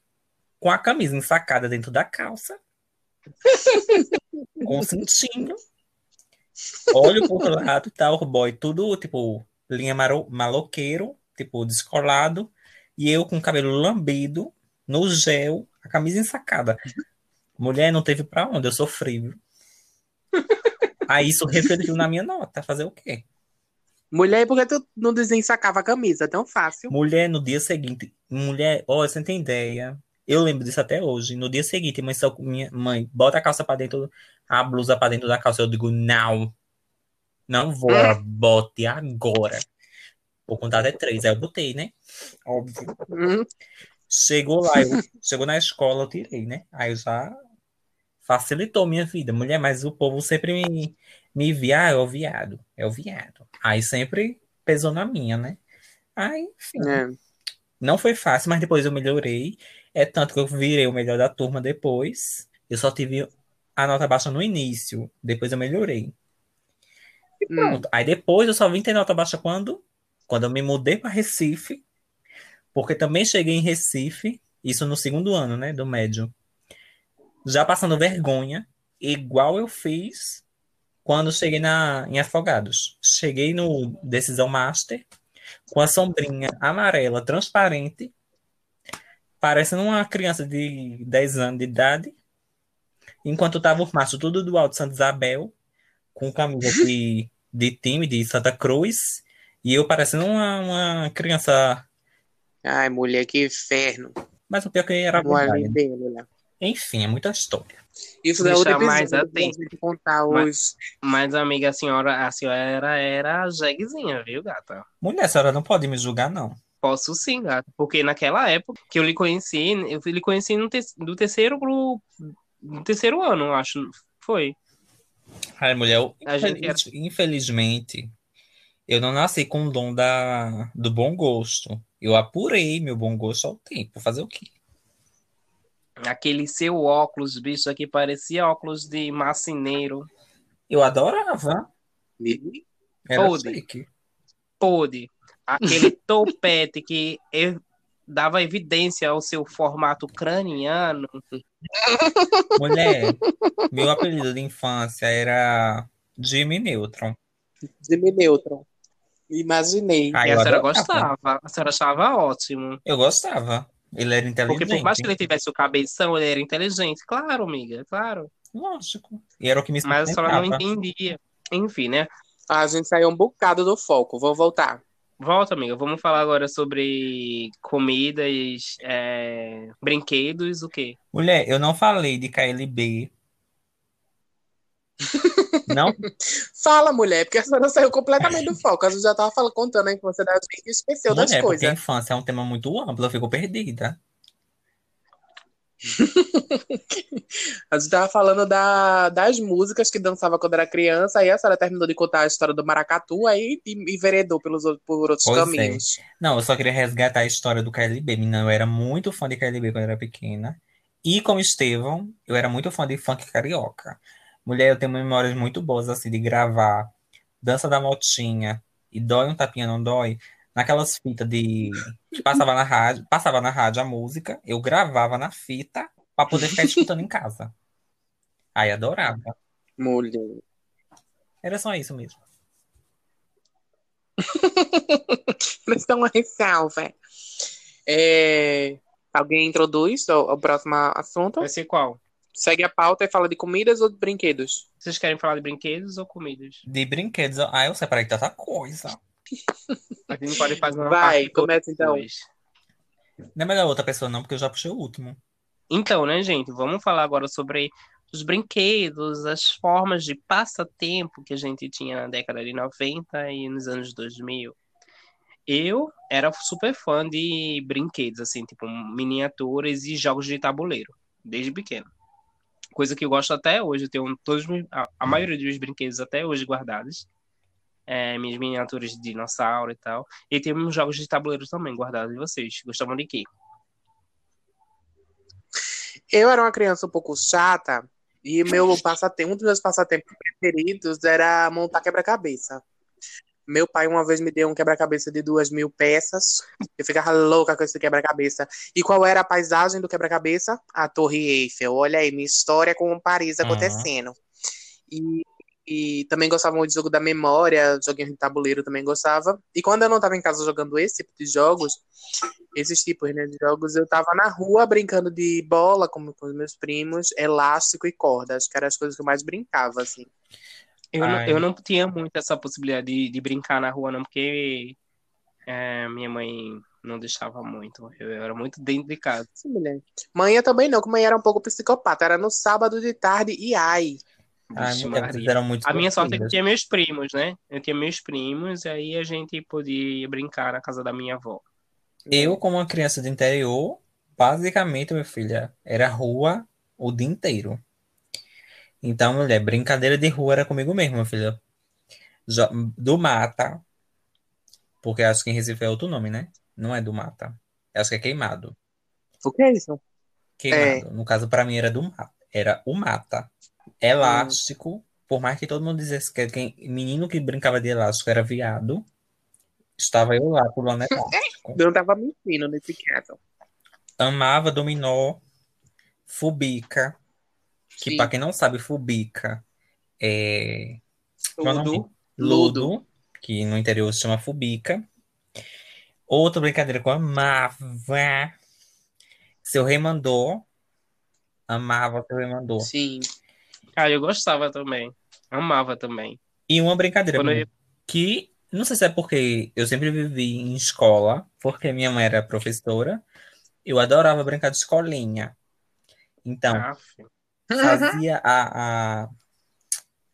Com a camisa ensacada dentro da calça, com o cintinho, olho por lado, tá o boy tudo, tipo, linha maro- maloqueiro, tipo, descolado, e eu com o cabelo lambido, no gel, a camisa ensacada. Mulher, não teve pra onde, eu sofri, viu? Aí isso refletiu na minha nota, fazer o quê? Mulher, e por que tu não desensacava a camisa? É tão fácil. Mulher, no dia seguinte, mulher, ó, você não tem ideia. Eu lembro disso até hoje. No dia seguinte, mãe, só, minha mãe, bota a calça pra dentro, a blusa pra dentro da calça. Eu digo, não, não vou, ela, bote agora. Vou contar até três. Aí eu botei, né? Óbvio. Hum, Chegou lá, eu, chegou na escola, eu tirei, né? Aí eu já facilitou minha vida. Mulher, mas o povo sempre me, me via, ah, é o viado, é o viado. Aí sempre pesou na minha, né? Aí, enfim. é. Não foi fácil, mas depois eu melhorei. É tanto que eu virei o melhor da turma depois. Eu só tive a nota baixa no início. Depois eu melhorei. E Hum. pronto. Aí depois eu só vim ter nota baixa quando? Quando eu me mudei para Recife. Porque também cheguei em Recife. Isso no segundo ano, né? Do médio. Já passando vergonha. Igual eu fiz quando cheguei na, em Afogados. Cheguei no Decisão Master com a sombrinha amarela transparente, parecendo uma criança de 10 anos de idade, enquanto tava o macho tudo do Alto Santa Isabel, com camisa de, de time de Santa Cruz, e eu parecendo uma, uma criança, Ai, mulher, que inferno. mas o pior que era é verdade. mulher. Enfim, é muita história. Isso é outro mais atento. contar Mas- os. Mas, amiga, a senhora, a senhora era, era a jeguezinha, viu, gata? Mulher, a senhora não pode me julgar, não. Posso sim, gata. Porque naquela época que eu lhe conheci, eu lhe conheci no, te do terceiro grupo, no terceiro ano, eu acho. Foi. Ai, mulher, eu- A gente infeliz- infelizmente, eu não nasci com o dom da, do bom gosto. Eu apurei meu bom gosto ao tempo. Fazer o quê? Aquele seu óculos, bicho, aqui parecia óculos de marceneiro. Eu adorava. Era chique. Pôde. Aquele topete que e- dava evidência ao seu formato craniano. Mulher, meu apelido de infância era Jimmy Neutron. Jimmy Neutron. Imaginei. Ah, e a senhora adorava. gostava. A senhora achava ótimo. Eu gostava. Ele era Porque por mais que inteligente. ele tivesse o cabeção, ele era inteligente. Claro, amiga, claro. Lógico. E era o que me Mas a senhora não entendia. Enfim, né? A gente saiu um bocado do foco. Vou voltar. Volta, amiga. Vamos falar agora sobre comidas, é, brinquedos, o quê? Mulher, eu não falei de KLB. Não, Fala, mulher, porque a senhora saiu completamente do foco. A gente já tava falando, contando a infância da gente esqueceu das mulher, porque a coisas. infância é um tema muito amplo, eu fico perdida. A gente tava falando da- das músicas que dançava quando era criança, aí a senhora terminou de contar a história do maracatu, aí e, e veredou pelos, por outros Pois é. caminhos. Não, eu só queria resgatar a história do KLB. Menina, eu era muito fã de KLB quando era pequena. E como Estevão, eu era muito fã de funk carioca. Mulher, eu tenho memórias muito boas, assim, de gravar Dança da Motinha e Dói um Tapinha Não Dói, naquelas fitas de... que passava na rádio, passava na rádio a música, eu gravava na fita para poder ficar escutando em casa. Aí adorava. Mulher. Era só isso mesmo. Presta uma ressalva. É, Alguém introduz o, o próximo assunto? Vai ser qual? Segue a pauta e fala de comidas ou de brinquedos? Vocês querem falar de brinquedos ou comidas? De brinquedos. Ah, eu separei tanta coisa. A gente pode fazer uma Vai, parte começa então. depois. Não é melhor outra pessoa, não, porque eu já puxei o último. Então, né, gente? Vamos falar agora sobre os brinquedos, as formas de passatempo que a gente tinha na década de 90 e nos anos 2000. Eu era super fã de brinquedos, assim, tipo miniaturas e jogos de tabuleiro, desde pequeno. Coisa que eu gosto até hoje. Eu tenho todos, a, a maioria dos meus brinquedos até hoje guardados. É, minhas miniaturas de dinossauro e tal. E tem uns jogos de tabuleiro também guardados. E vocês? Gostavam de quê? Eu era uma criança um pouco chata e meu passatempo, um dos meus passatempos preferidos era montar quebra-cabeça. Meu pai uma vez me deu um quebra-cabeça de duas mil peças. Eu ficava louca com esse quebra-cabeça. E qual era a paisagem do quebra-cabeça? A Torre Eiffel. Olha aí, minha história com Paris Uhum. acontecendo. E, e também gostava muito de jogo da memória, joguinho de tabuleiro também gostava. E quando eu não estava em casa jogando esse tipo de jogos, esses tipos né, de jogos, eu tava na rua brincando de bola com, com os meus primos, elástico e corda. Acho que eram as coisas que eu mais brincava, assim. Eu, não, eu não tinha muito essa possibilidade de, de brincar na rua, não, porque é, minha mãe não deixava muito. Eu, eu era muito dentro de casa. Sim, mulher. Manhã também não, que manhã era um pouco psicopata. Era no sábado de tarde e ai. Vixe, eram muito A minha sorte é que tinha meus primos, né? Eu tinha meus primos, e aí a gente podia brincar na casa da minha avó. Eu, como uma criança do interior, basicamente, minha filha, era rua o dia inteiro. Então, mulher, brincadeira de rua era comigo mesmo, filha. Do mata, porque acho que em Recife é outro nome, né? Não é do mata. Acho que é queimado. O que é isso? Queimado. No caso, pra mim, era do mata. Era o mata. Elástico. Por mais que todo mundo dissesse que quem, menino que brincava de elástico era viado, estava eu lá pulando elástico. Eu não tava mentindo nesse caso. Amava dominó, fubica, que pra quem não sabe, fubica é é o nome? Tudo. Ludo, que no interior se chama fubica. Outra brincadeira que eu amava, seu rei mandou, amava seu rei mandou. Sim. Ah, eu gostava também. Amava também. E uma brincadeira eu- que não sei se é porque eu sempre vivi em escola, porque minha mãe era professora, eu adorava brincar de escolinha. Então, Ah. Fazia a, a-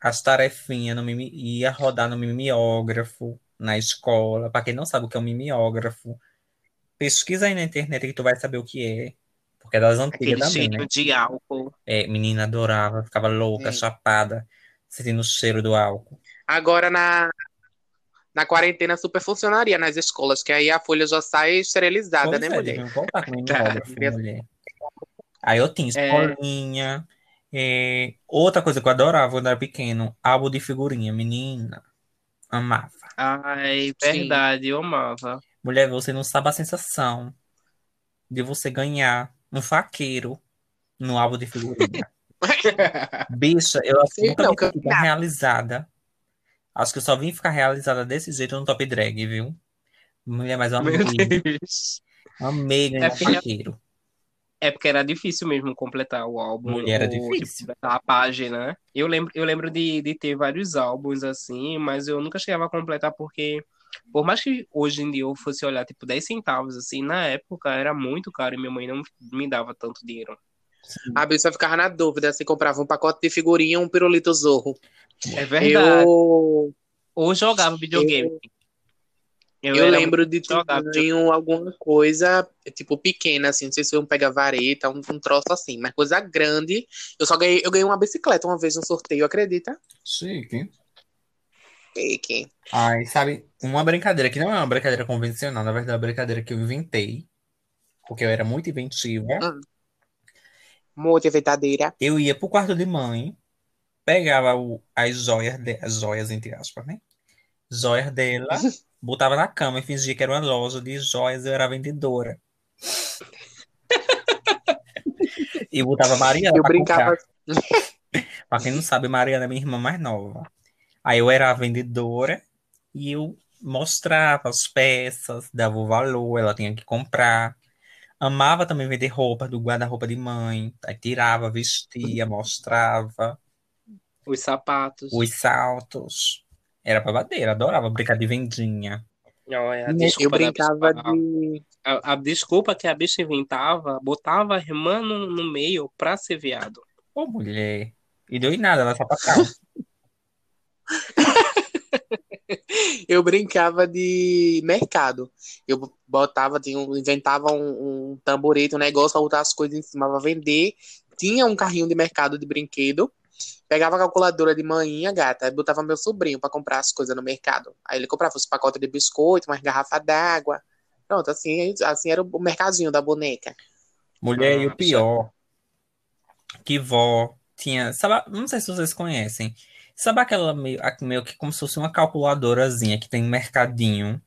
as tarefinhas, no mimi, ia rodar no mimeógrafo na escola. Para quem não sabe o que é um mimeógrafo, pesquisa aí na internet que tu vai saber o que é. Porque é das antigas Aquele também, cheirinho né? de álcool. É, menina adorava, ficava louca, Sim. chapada, sentindo o cheiro do álcool. Agora na, na quarentena super funcionaria nas escolas, que aí a folha já sai esterilizada, Pois né, é, mulher? mulher. Aí eu tinha É. escolinha. é, outra coisa que eu adorava quando era pequeno, álbum de figurinha, menina. Amava. Ai, Sim. verdade, eu amava. Mulher, você não sabe a sensação de você ganhar um faqueiro no álbum de figurinha. Bicha, eu acho que Sim, nunca não, realizada. Acho que eu só vim ficar realizada desse jeito no Top Drag, viu? Mulher, mas eu amei. Amei ganhar É um faqueiro. É porque era difícil mesmo completar o álbum. Mulher, era tipo, difícil. completar a página, né? Eu lembro, eu lembro de, de ter vários álbuns assim, mas eu nunca chegava a completar porque, por mais que hoje em dia eu fosse olhar, tipo, 10 centavos, assim, na época era muito caro e minha mãe não me dava tanto dinheiro. A bicha ficava na dúvida se comprava um pacote de figurinha ou um pirulito zorro. É verdade. Eu, Ou jogava videogame. eu, era lembro de ter jogava ganho alguma coisa, tipo, pequena, assim, não sei se foi um pega-vareta, um, um troço assim, mas coisa grande. Eu só ganhei, eu ganhei uma bicicleta uma vez no sorteio, acredita? Chique. Fake. Ai, sabe, uma brincadeira que não é uma brincadeira convencional, na verdade é uma brincadeira que eu inventei, porque eu era muito inventiva, Hum. Muito verdadeira. Eu ia pro quarto de mãe, pegava o- as joias, de- as joias, entre aspas, né? Joias dela, botava na cama e fingia que era uma loja de joias, eu era vendedora. E botava a Mariana Eu pra brincava. Pra quem não sabe, Mariana é minha irmã mais nova. Aí eu era a vendedora e eu mostrava as peças, dava o valor, ela tinha que comprar. Amava também vender roupa do guarda-roupa de mãe. Aí tirava, vestia, mostrava Os sapatos. os saltos. Era babadeira, adorava brincar de vendinha. Olha, a Eu desculpa da brincava de. A, a desculpa que a bicha inventava, botava a irmã no, no meio pra ser viado. Ô, mulher. E deu em nada, ela sapatão. Eu brincava de mercado. Eu botava, tinha inventava um, um tamborete, um negócio pra botar as coisas em cima pra vender. Tinha um carrinho de mercado de brinquedo. Pegava a calculadora de manhã, gata, e botava meu sobrinho pra comprar as coisas no mercado. Aí ele comprava os pacotes de biscoito, umas garrafas d'água. Pronto, assim, assim era o mercadinho da boneca. Mulher, e o Ah, pior, que vó tinha. Sabe, não sei se vocês conhecem. Sabe aquela meio, meio que como se fosse uma calculadorazinha que tem no mercadinho,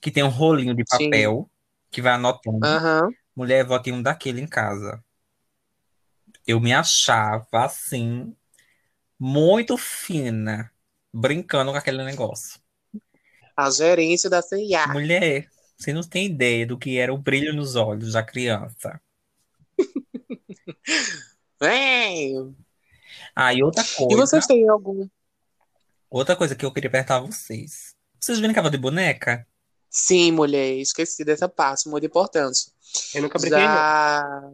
que tem um rolinho de Sim. papel, que vai anotando. Aham. Mulher, vó tinha um daquele em casa. Eu me achava assim, muito fina, brincando com aquele negócio. A gerência da CIA. Mulher, você não tem ideia do que era o brilho nos olhos da criança. Vem! Ah, e outra E coisa. vocês têm algum. Outra coisa que eu queria perguntar a vocês. Vocês brincavam de boneca? Sim, mulher, esqueci dessa parte, muito importante. Eu nunca brinquei, não. Já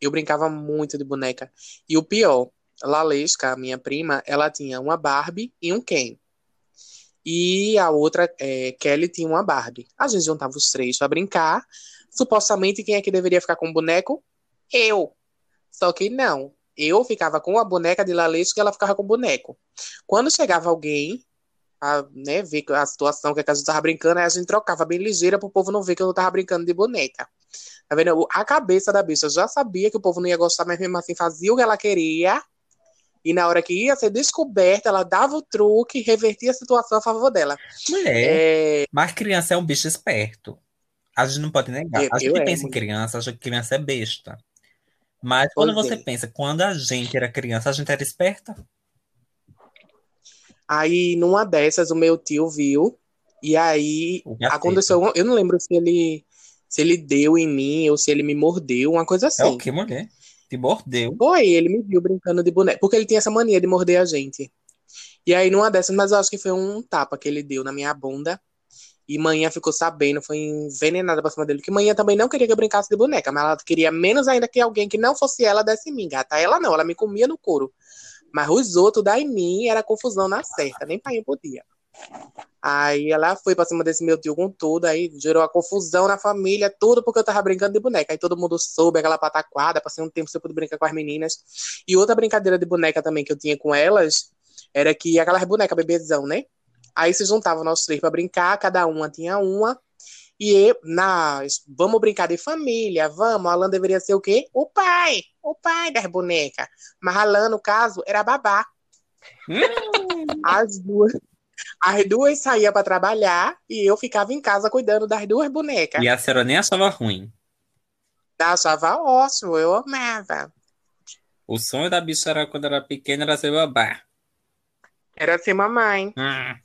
eu brincava muito de boneca. E o pior, Lalesca, a minha prima, ela tinha uma Barbie e um Ken. E a outra, é, Kelly, tinha uma Barbie. A gente juntava os três pra brincar. Supostamente, quem é que deveria ficar com o boneco? Eu. Só que não. Eu ficava com a boneca de Lalesca e ela ficava com o boneco. Quando chegava alguém, a né, ver a situação que a gente tava brincando, aí a gente trocava bem ligeira pro povo não ver que eu não tava brincando de boneca. Tá vendo? A cabeça da bicha já sabia que o povo não ia gostar, mas mesmo assim fazia o que ela queria. E na hora que ia ser descoberta, ela dava o truque e revertia a situação a favor dela. Mulher, É, mas criança é um bicho esperto. A gente não pode negar. Eu- A gente eu pensa amo. em criança, acha que criança é besta. Mas quando Pois você é. pensa, quando a gente era criança, a gente era esperta. aí, numa dessas, o meu tio viu. E aí, aconteceu. Eu não lembro se ele, se ele deu em mim ou se ele me mordeu, uma coisa É assim. o que, mulher? Te mordeu. Foi, ele me viu brincando de boneca. Porque ele tinha essa mania de morder a gente. E aí, numa dessas, mas eu acho que foi um tapa que ele deu na minha bunda. E manhã ficou sabendo, foi envenenada pra cima dele. Que manhã também não queria que eu brincasse de boneca, mas ela queria menos ainda que alguém que não fosse ela desse em mim, gata. Ela não, ela me comia no couro. Mas os outros da em mim era confusão na certa, nem pai podia. Aí ela foi pra cima desse meu tio com tudo, aí gerou a confusão na família, tudo porque eu tava brincando de boneca. Aí todo mundo soube aquela pataquada, passei um tempo sem poder brincar com as meninas. E outra brincadeira de boneca também que eu tinha com elas era que aquelas bonecas bebezão, né? Aí se juntavam nós três pra brincar, cada uma tinha uma. E nós, vamos brincar de família, vamos. Alan deveria ser o quê? O pai, o pai das bonecas. Mas Alan, no caso, era babá. As duas, as duas saíam pra trabalhar e eu ficava em casa cuidando das duas bonecas. E a senhora nem achava ruim. Achava ótimo, eu amava. O sonho da bicha era, quando era pequena era ser babá. Era ser mamãe. Hum.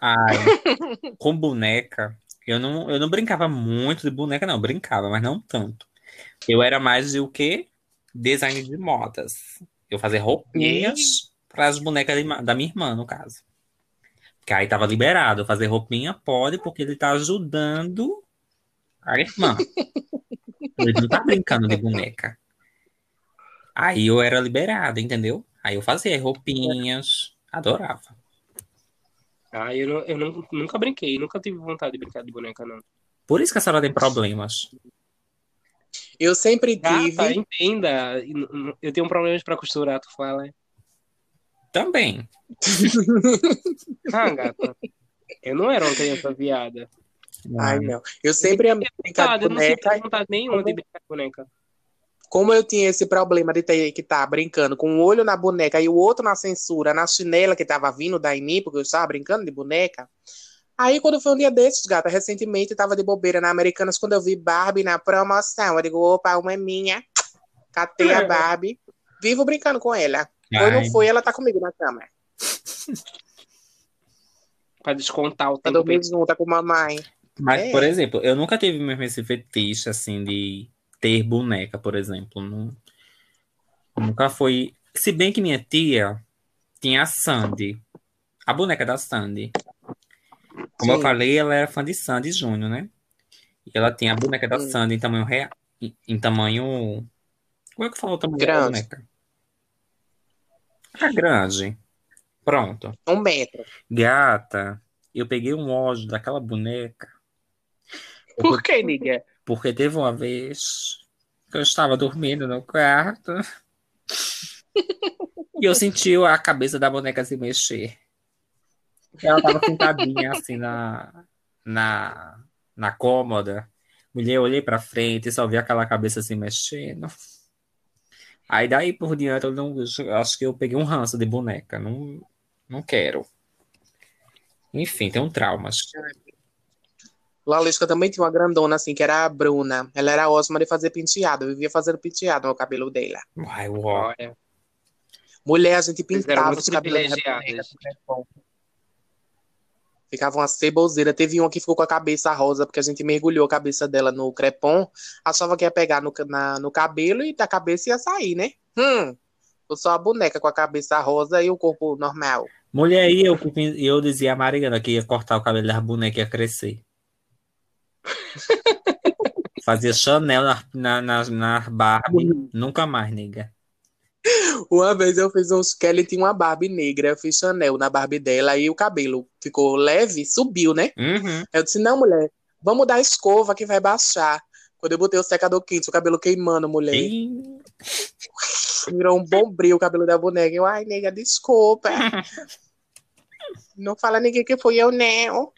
Ai, com boneca, eu não, eu não brincava muito de boneca, não. Brincava, mas não tanto. Eu era mais de o quê? Design de modas. Eu fazia roupinhas para as bonecas da minha irmã, no caso. Que aí tava liberado. Fazer roupinha pode, porque ele tá ajudando a irmã. Ele não tá brincando de boneca. Aí eu era liberado, entendeu? Aí eu fazia roupinhas, adorava. Ah, eu, não, eu não- nunca brinquei, nunca tive vontade de brincar de boneca, não. Por isso que a senhora tem problemas. Eu sempre tive. Gata, entenda. Eu tenho problemas pra costurar, tu fala. Também. Ah, gata. Eu não era uma criança viada. Ai, não. Eu sempre amei brincar de eu não sinto boneca. vontade nenhuma de brincar de boneca. Como eu tinha esse problema de ter que estar brincando com um olho na boneca e o outro na censura, na chinela que tava vindo da Eni, porque eu estava brincando de boneca. Aí, quando foi um dia desses, gata, recentemente, tava de bobeira na Americanas, quando eu vi Barbie na promoção. Eu digo, opa, uma é minha. Catei a Barbie. Vivo brincando com ela. Foi não foi, ela tá comigo na cama. Pra descontar o Tá tempo. dormindo junto com mamãe. Mas, É. por exemplo, eu nunca tive mesmo esse fetiche, assim, de ter boneca, por exemplo. Não- Nunca foi. Se bem que minha tia tinha a Sandy, a boneca da Sandy. Como eu Sim. falei, ela era fã de Sandy Júnior, né? E ela tinha a boneca da Hum. Sandy em tamanho real. Em, tamanho. Como é que falou o tamanho da Grande. boneca? Era grande. Pronto. Um metro. Gata, eu peguei um ódio daquela boneca. Por que, nigga? Porque teve uma vez que eu estava dormindo no quarto e eu senti a cabeça da boneca se mexer. Ela estava sentadinha assim na, na, na cômoda. Mulher, eu olhei pra frente e só vi aquela cabeça se mexendo. Aí daí por diante eu não eu acho que eu peguei um ranço de boneca. Não, não quero. Enfim, tem um traumas. Lalisca também tinha uma grandona, assim, que era a Bruna. Ela era ótima de fazer penteado. Eu vivia fazendo penteado no cabelo dela. Ai, uó. Olha, Mulher, a gente pintava os cabelos da privilegiadas. boneca com crepom. Ficava uma ceboseira. Teve uma que ficou com a cabeça rosa, porque a gente mergulhou a cabeça dela no crepom. Achava que ia pegar no, na- no cabelo e da cabeça ia sair, né? Hum. Foi só a boneca com a cabeça rosa e o corpo normal. Mulher aí, eu, eu dizia a Mariana que ia cortar o cabelo das bonecas e ia crescer. Fazia Chanel na, na, na, na Barbie. Nunca mais, nega. Uma vez eu fiz um Kelly tinha uma Barbie negra, eu fiz Chanel na Barbie dela e o cabelo ficou leve, subiu, né? Uhum. Eu disse, não, mulher, vamos dar escova que vai baixar. Quando eu botei o secador quente, o cabelo queimando, mulher. E- Virou um bombril o cabelo da boneca. Eu, ai, nega, desculpa. não fala ninguém que fui eu, não.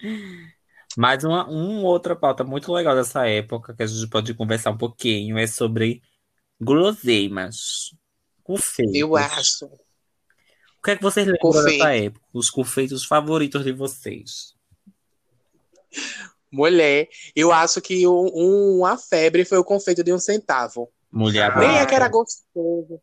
Mas uma, uma outra pauta muito legal dessa época, que a gente pode conversar um pouquinho, é sobre guloseimas. Confeitos. Eu acho. O que é que vocês lembram Confeito. dessa época? Os confeitos favoritos de vocês? Mulher, eu acho que um, um- uma febre foi o confeito de um centavo. Mulher Nem adora. é que era gostoso.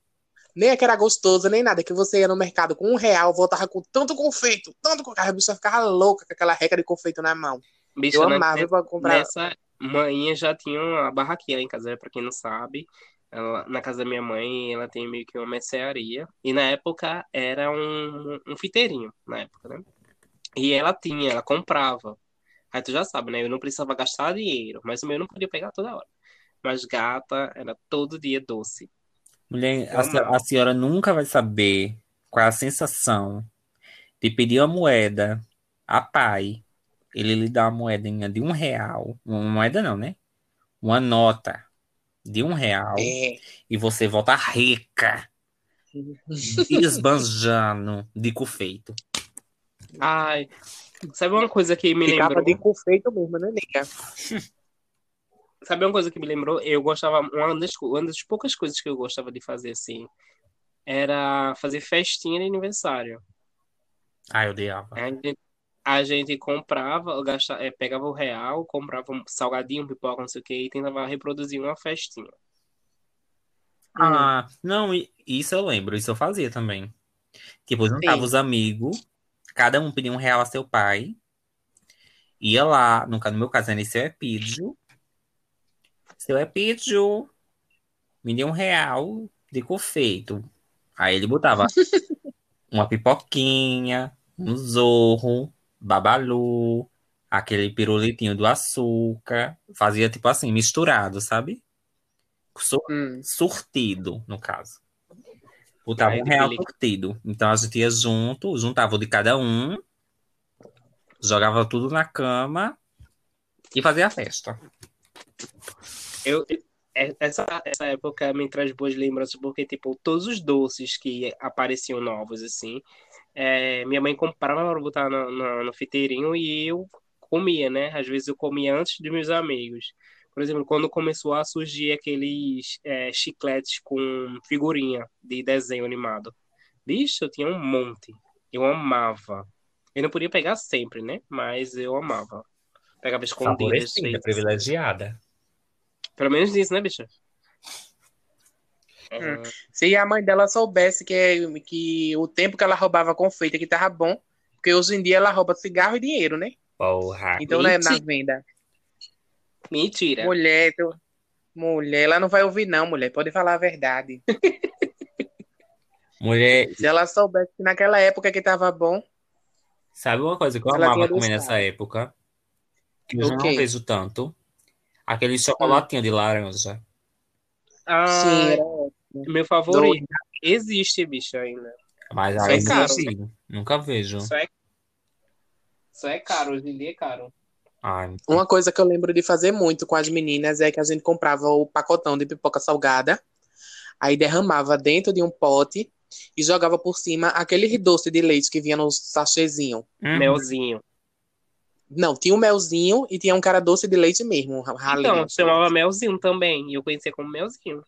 Nem é que era gostoso, nem nada. Que você ia no mercado com um real, voltava com tanto confeito, tanto confeito. A bicha ficava louca com aquela reca de confeito na mão. bicho, Eu né, amava eu pra comprar. Nessa manhã já tinha uma barraquinha lá em casa, pra quem não sabe. Ela- na casa da minha mãe, ela tem meio que uma mercearia. E na época era um, um fiteirinho, na época, né? E ela tinha, ela comprava. Aí tu já sabe, né? Eu não precisava gastar dinheiro, mas o meu eu não podia pegar toda hora. Mas gata, era todo dia doce. Mulher, a, se- a senhora nunca vai saber qual é a sensação de pedir uma moeda a pai, ele lhe dá uma moedinha de um real, uma moeda não, né? Uma nota de um real É. e você volta rica, esbanjando de confeito. Ai, sabe uma coisa que me Ficava lembrou? de confeito mesmo, né, nega? Sabe uma coisa que me lembrou? Eu gostava, uma das, uma das poucas coisas que eu gostava de fazer assim, era fazer festinha de aniversário. Ai, eu odiava. A gente, a gente comprava, gastava, é, pegava o real, comprava um salgadinho, pipoca, não sei o que, e tentava reproduzir uma festinha. Ah, não, i- isso eu lembro, isso eu fazia também. Tipo, juntava Sim. os amigos, cada um pedia um real a seu pai, ia lá, no, no meu caso era seu Epídio, seu Epídio, me deu um real de confeito. Aí ele botava uma pipoquinha, um zorro, babalu, aquele pirulitinho do açúcar, fazia tipo assim, misturado, sabe? Sur- Hum. surtido, no caso. Botava um real pelica. surtido. Então a gente ia junto, juntava o de cada um, jogava tudo na cama e fazia a festa. Eu, essa, essa época me traz boas lembranças, porque, tipo, todos os doces que apareciam novos, assim, é, minha mãe comprava para botar no, no, no fiteirinho e eu comia, né? Às vezes eu comia antes dos meus amigos. Por exemplo, quando começou a surgir aqueles é, chicletes com figurinha de desenho animado. Bicho, eu tinha um monte. Eu amava. Eu não podia pegar sempre, né? Mas eu amava. Pegava escondidas. Favorecida, privilegiada. Pelo menos isso, né, bicho? Hum. Se a mãe dela soubesse que, que o tempo que ela roubava confeito que tava bom, porque hoje em dia ela rouba cigarro e dinheiro, né? Porra. Então não é na venda. Mentira. Mulher, tu- mulher, ela não vai ouvir não, mulher. Pode falar a verdade. Mulher, Se ela soubesse que naquela época que tava bom, sabe uma coisa que eu Ela amava comer gostado. nessa época? Que eu O já não vejo tanto. Aquele chocolatinho de laranja. Ah, sim, meu favorito. Existe, bicho, ainda. Mas Isso aí é caro. nunca vi. Nunca vejo. Só é, só é caro, hoje em dia é caro. Ai, Uma coisa que eu lembro de fazer muito com as meninas é que a gente comprava o pacotão de pipoca salgada, aí derramava dentro de um pote e jogava por cima aquele doce de leite que vinha no sachêzinho. uhum. Melzinho. Não, tinha um melzinho e tinha um cara doce de leite mesmo, um ralinho. Então, chamava melzinho também. E eu conhecia como melzinho.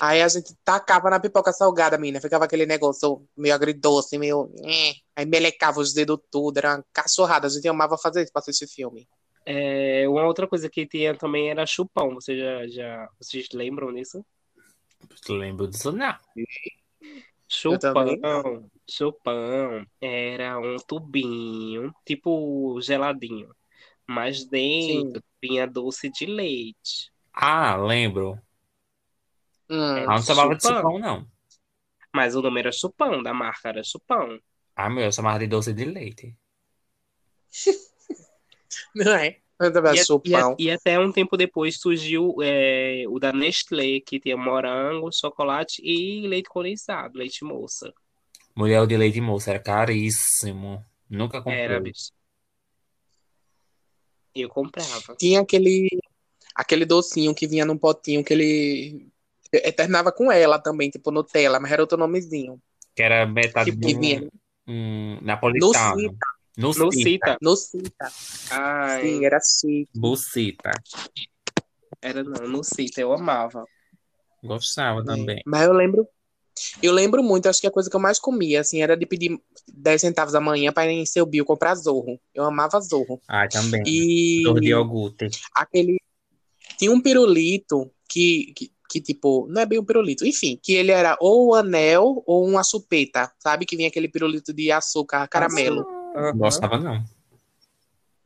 Aí a gente tacava na pipoca salgada, menina. Ficava aquele negócio meio agridoce, meio. eh. Aí melecava os dedos tudo, era uma cachorrada. A gente amava fazer isso pra assistir filme. É, uma outra coisa que tinha também era chupão. Você já, já, vocês lembram disso? Lembro disso, não. Chupão. Chupão era um tubinho, tipo geladinho. Mas dentro vinha doce de leite. Ah, lembro. Hum. Ah, não chamava de Chupão. chupão, não. Mas o nome era chupão, da marca era chupão. Ah, meu, eu chamava de doce de leite. Não é? Eu também E, e pão. e até um tempo depois surgiu é, o da Nestlé, que tinha morango, chocolate e leite condensado, leite moça. Mulher o de leite moça era caríssimo. Nunca comprei. Era, bicho. Eu comprava. Tinha aquele, aquele docinho que vinha num potinho que ele eternava com ela também, tipo Nutella, mas era outro nomezinho. Que era metade Tipo, de Que vinha napolitano. Nucita. No No Cita. no Cita. Ai, Sim, era chique. Bucita. era não, no Cita, eu amava. Gostava também. Mas eu lembro, eu lembro muito, acho que a coisa que eu mais comia, assim, era de pedir 10 centavos da manhã para ir em seu bio comprar Zorro. Eu amava Zorro. Ah, também. E Dor de iogurte. aquele. Tinha um pirulito que, que, que, tipo, não é bem um pirulito, enfim, que ele era ou um anel ou uma chupeta, sabe? Que vinha aquele pirulito de açúcar caramelo. Aham. Gostava não.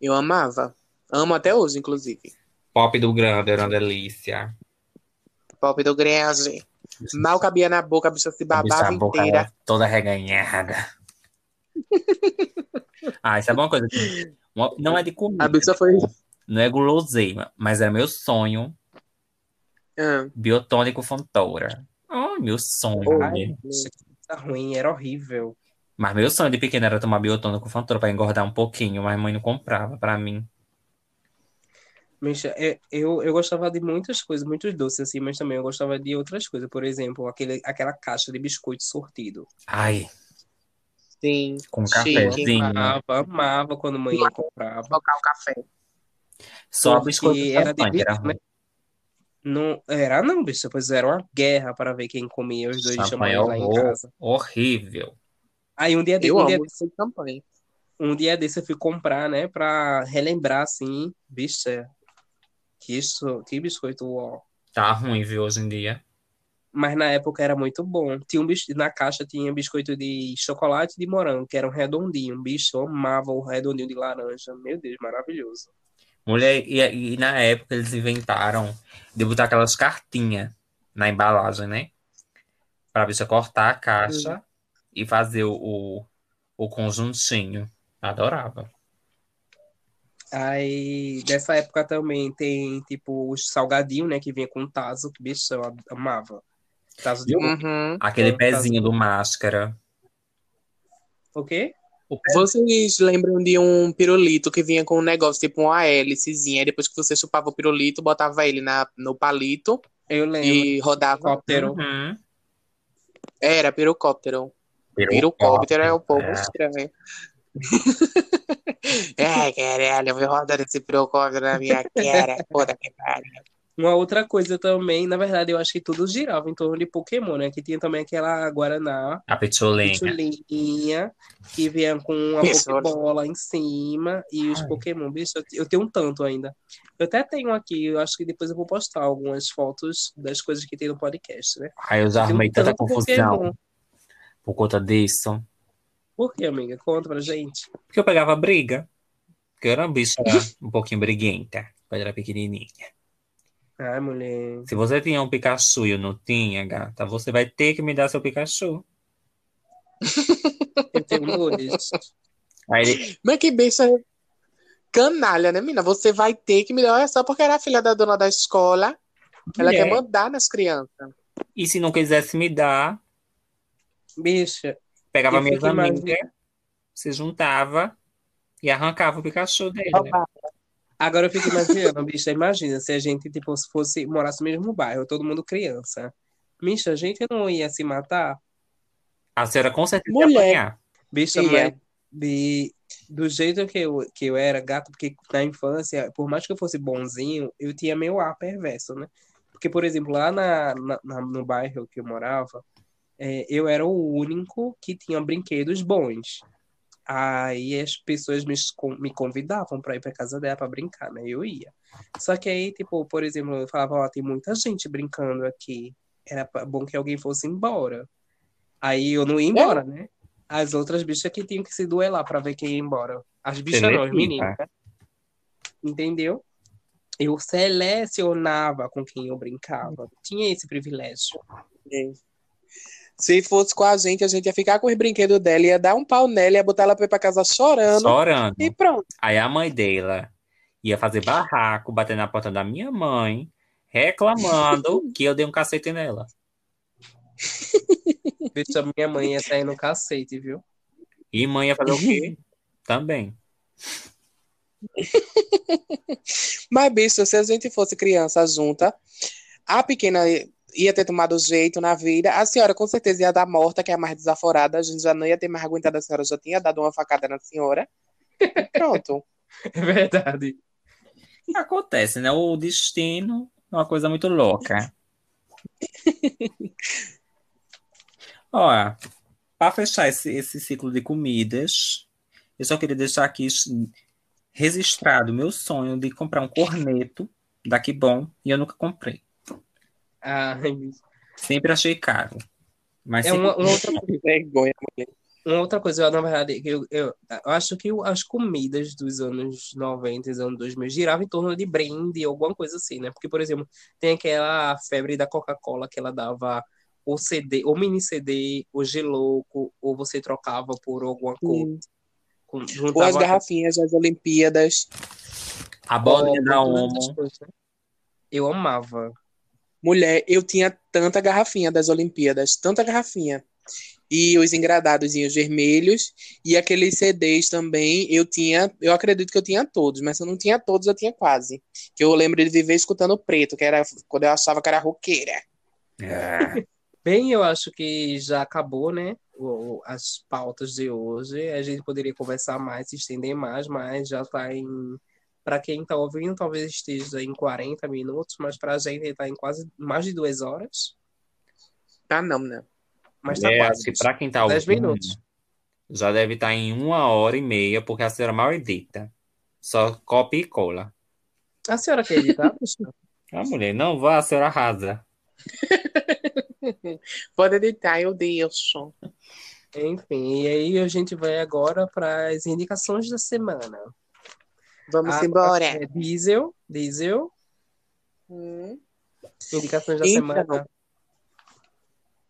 Eu amava. Amo até hoje, inclusive. Pop do grande era uma delícia. Pop do grande. Mal cabia na boca, a bicha se A babava bicha, a boca inteira. era toda reganhada. ah, sabe uma coisa? que- Não é de comida, A bicha foi. não é guloseima, mas era meu sonho. Ah, Biotônico Fontoura. Oh, meu sonho. Oh. mulher. Tá ruim, era horrível. Mas meu sonho de pequeno era tomar biotônico Fontoura pra engordar um pouquinho, mas a mãe não comprava pra mim. Bicha, é, eu, eu gostava de muitas coisas, muitos doces, assim, mas também eu gostava de outras coisas. Por exemplo, aquele, aquela caixa de biscoito sortido. Ai, sim. com Chique. cafezinho. Amava, amava quando a mãe comprava. Colocar o café. Só Porque biscoito de era champanhe, que era né? Não, era não, bicho, pois era uma guerra para ver quem comia os dois Champanhe é lá em casa. horrível. Aí um dia, de, Eu um dia, amo esse campanha. um dia desse eu fui comprar, né, pra relembrar, assim, bicha, que isso, que biscoito, ó. Tá ruim, viu, hoje em dia. Mas na época era muito bom. Tinha um bis... Na caixa tinha biscoito de chocolate e de morango, que era um redondinho. Bicho, eu amava o redondinho de laranja. Meu Deus, maravilhoso. Mulher, e, e na época eles inventaram de botar aquelas cartinhas na embalagem, né? Pra você cortar a caixa e fazer o, o, conjuntinho. Adorava. Aí, dessa época também tem, tipo, os salgadinhos, né, que vinha com tazo, que bicho, eu amava. Tazo de... Uhum. Aquele É, pezinho do máscara. O quê? Vocês lembram de um pirulito que vinha com um negócio, tipo uma hélicezinha, e depois que você chupava o pirulito, botava ele na, no palito Eu lembro. e rodava. Uhum. Era pirocóptero. Pirocóptero é um pouco É. estranho. Ai, caralho, eu vou rodando esse Procópio na minha cara. Puta que pariu. Uma outra coisa também, na verdade, eu acho que tudo girava em torno de Pokémon, né? Que tinha também aquela Guaraná, A pitolinha. pitulinha, que vinha com uma. Pokébola em cima e os Ai. Pokémon. Bicho, eu, tenho um tanto ainda. Eu até tenho aqui, eu acho que depois eu vou postar algumas fotos das coisas que tem no podcast, né? Aí eu já arrumei tanta tanto confusão Pokémon. Por conta disso. Por que, amiga? Conta pra gente. Porque eu pegava briga. Porque eu era uma bicha um pouquinho briguenta. Quando era pequenininha. Ai, mulher. Se você tinha um Pikachu e eu não tinha, gata, você vai ter que me dar seu Pikachu. Eu tenho. Aí ele, Mas que bicha canalha, né, menina? Você vai ter que me dar. Olha só porque era a filha da dona da escola. Ela Mulher. quer mandar nas crianças. e se não quisesse me dar, Bicha, pegava minhas fico imaginando- amigas, se juntava e arrancava o Pikachu dele. Agora eu fico imaginando, bicha, imagina se a gente, tipo, se fosse, morasse no mesmo bairro, todo mundo criança. Bicha, a gente não ia se matar? A senhora com certeza Mulher. ia apanhar. Bicha, Ia. mas de, do jeito que eu, que eu era gato, porque na infância, por mais que eu fosse bonzinho, eu tinha meu ar perverso, né? Porque, por exemplo, lá na, na- na- no bairro que eu morava, é, eu era o único que tinha brinquedos bons. Aí as pessoas me, me convidavam para ir para casa dela para brincar, né? Eu ia. Só que aí, tipo, por exemplo, eu falava, ó, tem muita gente brincando aqui. Era bom que alguém fosse embora. Aí eu não ia embora, né? As outras bichas que tinham que se duelar para ver quem ia embora. As bichas não, as meninas. Entendeu? Eu selecionava com quem eu brincava. Tinha esse privilégio. Se fosse com a gente, a gente ia ficar com os brinquedos dela, ia dar um pau nela, ia botar ela pra ir pra casa chorando. Chorando. E pronto. Aí a mãe dela ia fazer barraco, bater na porta da minha mãe, reclamando que eu dei um cacete nela. Bicha, minha mãe ia sair no cacete, viu? E mãe ia fazer o quê? Também. Mas, bicho, se a gente fosse criança junta, a pequena ia ter tomado jeito na vida, a senhora com certeza ia dar morta, que é a mais desaforada, a gente já não ia ter mais aguentado, a senhora já tinha dado uma facada na senhora. E pronto. É verdade. Acontece, né? O destino é uma coisa muito louca. Olha, para fechar esse, esse ciclo de comidas, eu só queria deixar aqui registrado o meu sonho de comprar um corneto daqui bom e eu nunca comprei. Ai, bicho. Sempre achei caro. Mas É sempre- uma, uma outra, Que vergonha, mulher. uma outra coisa, eu, na verdade, eu, eu, eu acho que o- as comidas dos anos 90 e dos anos 2000 giravam em torno de brinde, alguma coisa assim, né? Porque, por exemplo, tem aquela febre da Coca-Cola que ela dava o CD, ou mini CD, o gelouco, ou você trocava por alguma coisa. com- Ou as garrafinhas das Olimpíadas. a bolinha da Omo. coisas, né? Eu amava. Mulher, eu tinha tanta garrafinha das Olimpíadas, tanta garrafinha. E os engradadozinhos vermelhos e aqueles CDs também, eu tinha, eu acredito que eu tinha todos, mas se eu não tinha todos, eu tinha quase. Que eu lembro de viver escutando preto, que era quando eu achava que era roqueira. É. Bem, eu acho que já acabou, né? as pautas de hoje. A gente poderia conversar mais, se estender mais, mas já tá em. Para quem tá ouvindo, talvez esteja em 40 minutos, mas pra gente tá em quase mais de duas horas. Ah, não, né? Mas tá É, quase. acho que para quem tá 10 ouvindo, minutos. já deve estar em uma hora e meia, porque a senhora mal edita. Só copia e cola. A senhora quer editar? A mulher, não vá, a senhora arrasa. Pode editar, eu deixo. Enfim, e aí a gente vai agora para as indicações da semana. Vamos A- embora. É Diesel, Diesel, Hum. indicações da Então, semana.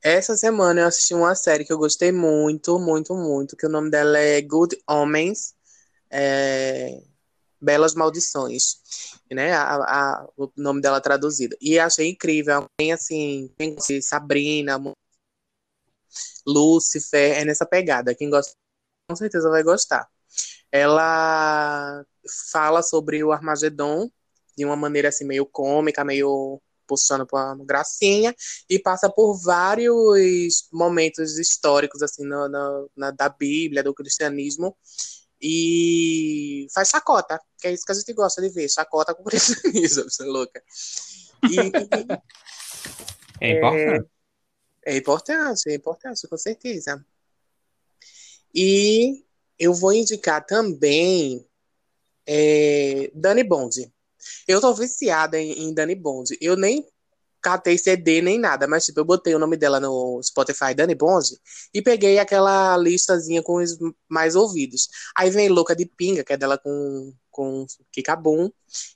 Essa semana eu assisti uma série que eu gostei muito, muito, muito, que o nome dela é Good Omens, é, Belas Maldições, né? A, a- o nome dela traduzido. E achei incrível, tem assim, tem Sabrina, Lucifer, é nessa pegada. Quem gosta, com certeza vai gostar. Ela fala sobre o Armagedon de uma maneira assim meio cômica, meio puxando para gracinha, e passa por vários momentos históricos, assim, no, no- na, da Bíblia, do cristianismo, e faz chacota, que é isso que a gente gosta de ver, chacota com o cristianismo, você é louca. E É importante. é importante, é importante, com certeza. E eu vou indicar também é, Dani Bond. Eu tô viciada em, em Dani Bond. Eu nem catei CD nem nada, mas tipo, eu botei o nome dela no Spotify, Dani Bond, e peguei aquela listazinha com os mais ouvidos. Aí vem Louca de Pinga, que é dela com, com Kikabum,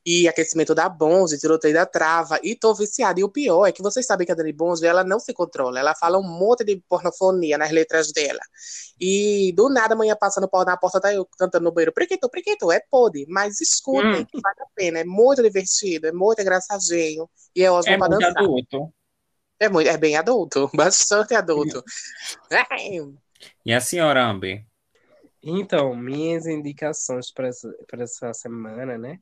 e Aquecimento da Bonze, Tiroteio da Trava, e tô viciada. E o pior é que vocês sabem que a Dani Bonze, ela não se controla, ela fala um monte de pornofonia nas letras dela. E do nada, amanhã passando pau na porta, tá eu cantando no banheiro, prequito, prequito, é pode, mas escutem, Hum. que vale a pena, é muito divertido, é muito engraçadinho, e é ótimo É pra dançar. adulto. É, muito, é bem adulto, bastante adulto. E a senhora Amber? Então, minhas indicações para essa, essa semana, né?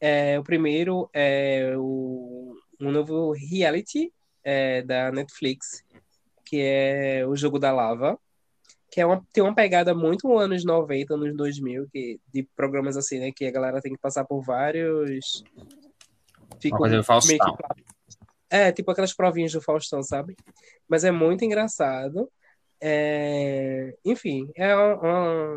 É, o primeiro é o, um novo reality é, da Netflix, que é o Jogo da Lava, que é uma, tem uma pegada muito anos 90, anos 2000, que, de programas assim, né? Que a galera tem que passar por vários... Coisa do Faustão. meio que- É, tipo aquelas provinhas do Faustão, sabe? Mas é muito engraçado. É, Enfim, é um,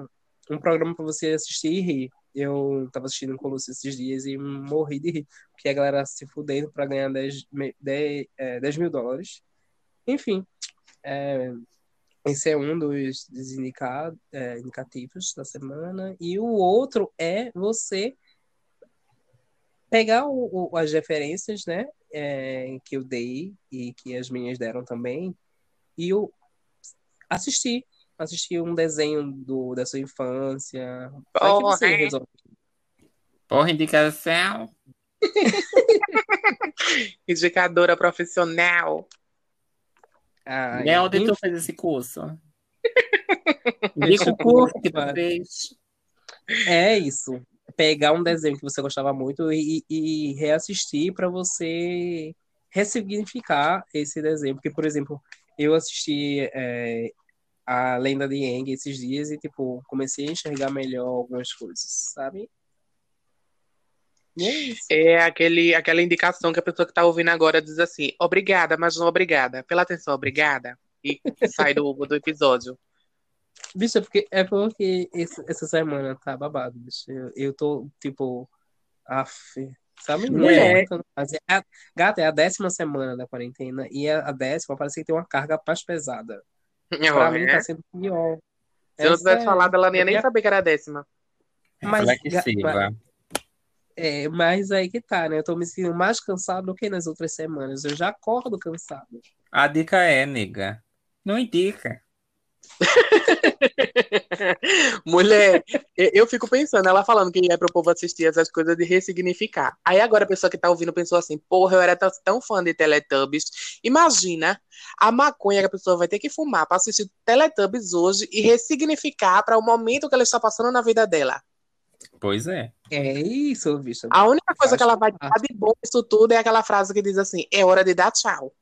um, um programa para você assistir e rir. Eu tava assistindo com o Lúcio esses dias e morri de rir, porque a galera se fudendo para ganhar 10, me- 10, é, 10 mil dólares. Enfim, é, esse é um dos, dos indica- é, indicativos da semana. E o outro é você pegar o- o- as referências, né, é, que eu dei e que as minhas deram também, e o assistir. Assistir um desenho do, da sua infância. Vai que você Porra, resolve. Porra, indicação. indicadora profissional. Ai, E onde tu fez esse curso? Indica o curso que tu provar. fez. É isso. Pegar um desenho que você gostava muito e, e reassistir para você ressignificar esse desenho. Porque, por exemplo, eu assisti é, a Lenda de Aang esses dias e, tipo, comecei a enxergar melhor algumas coisas, sabe? É. É aquele, aquela indicação que a pessoa que tá ouvindo agora diz assim, obrigada, mas não obrigada. Pela atenção, obrigada. E sai do, do episódio. Bicho, é porque, é porque esse- essa semana tá babado, bicho. Eu, eu tô, tipo, af, Mulher. aguentando mais. É Gata, é a décima semana da quarentena e a a décima parece que tem uma carga mais pesada. Pra mim É. tá sendo pior. Se eu não É tivesse falado, ela não ia nem saber que era a décima. Mas, Reflexiva. É, mas aí que tá, né? Eu tô me sentindo mais cansado do que nas outras semanas. Eu já acordo cansado. A dica é, nega. Não indica. Mulher, eu fico pensando, ela falando que é pro povo assistir essas coisas de ressignificar. Aí agora a pessoa que tá ouvindo pensou assim, porra, eu era tão, fã de Teletubbies. Imagina a maconha que a pessoa vai ter que fumar pra assistir Teletubbies hoje e ressignificar para o momento que ela está passando na vida dela. Pois é. É isso, bicho. A única coisa que ela vai dar de bom nisso tudo é aquela frase que diz assim, é hora de dar tchau.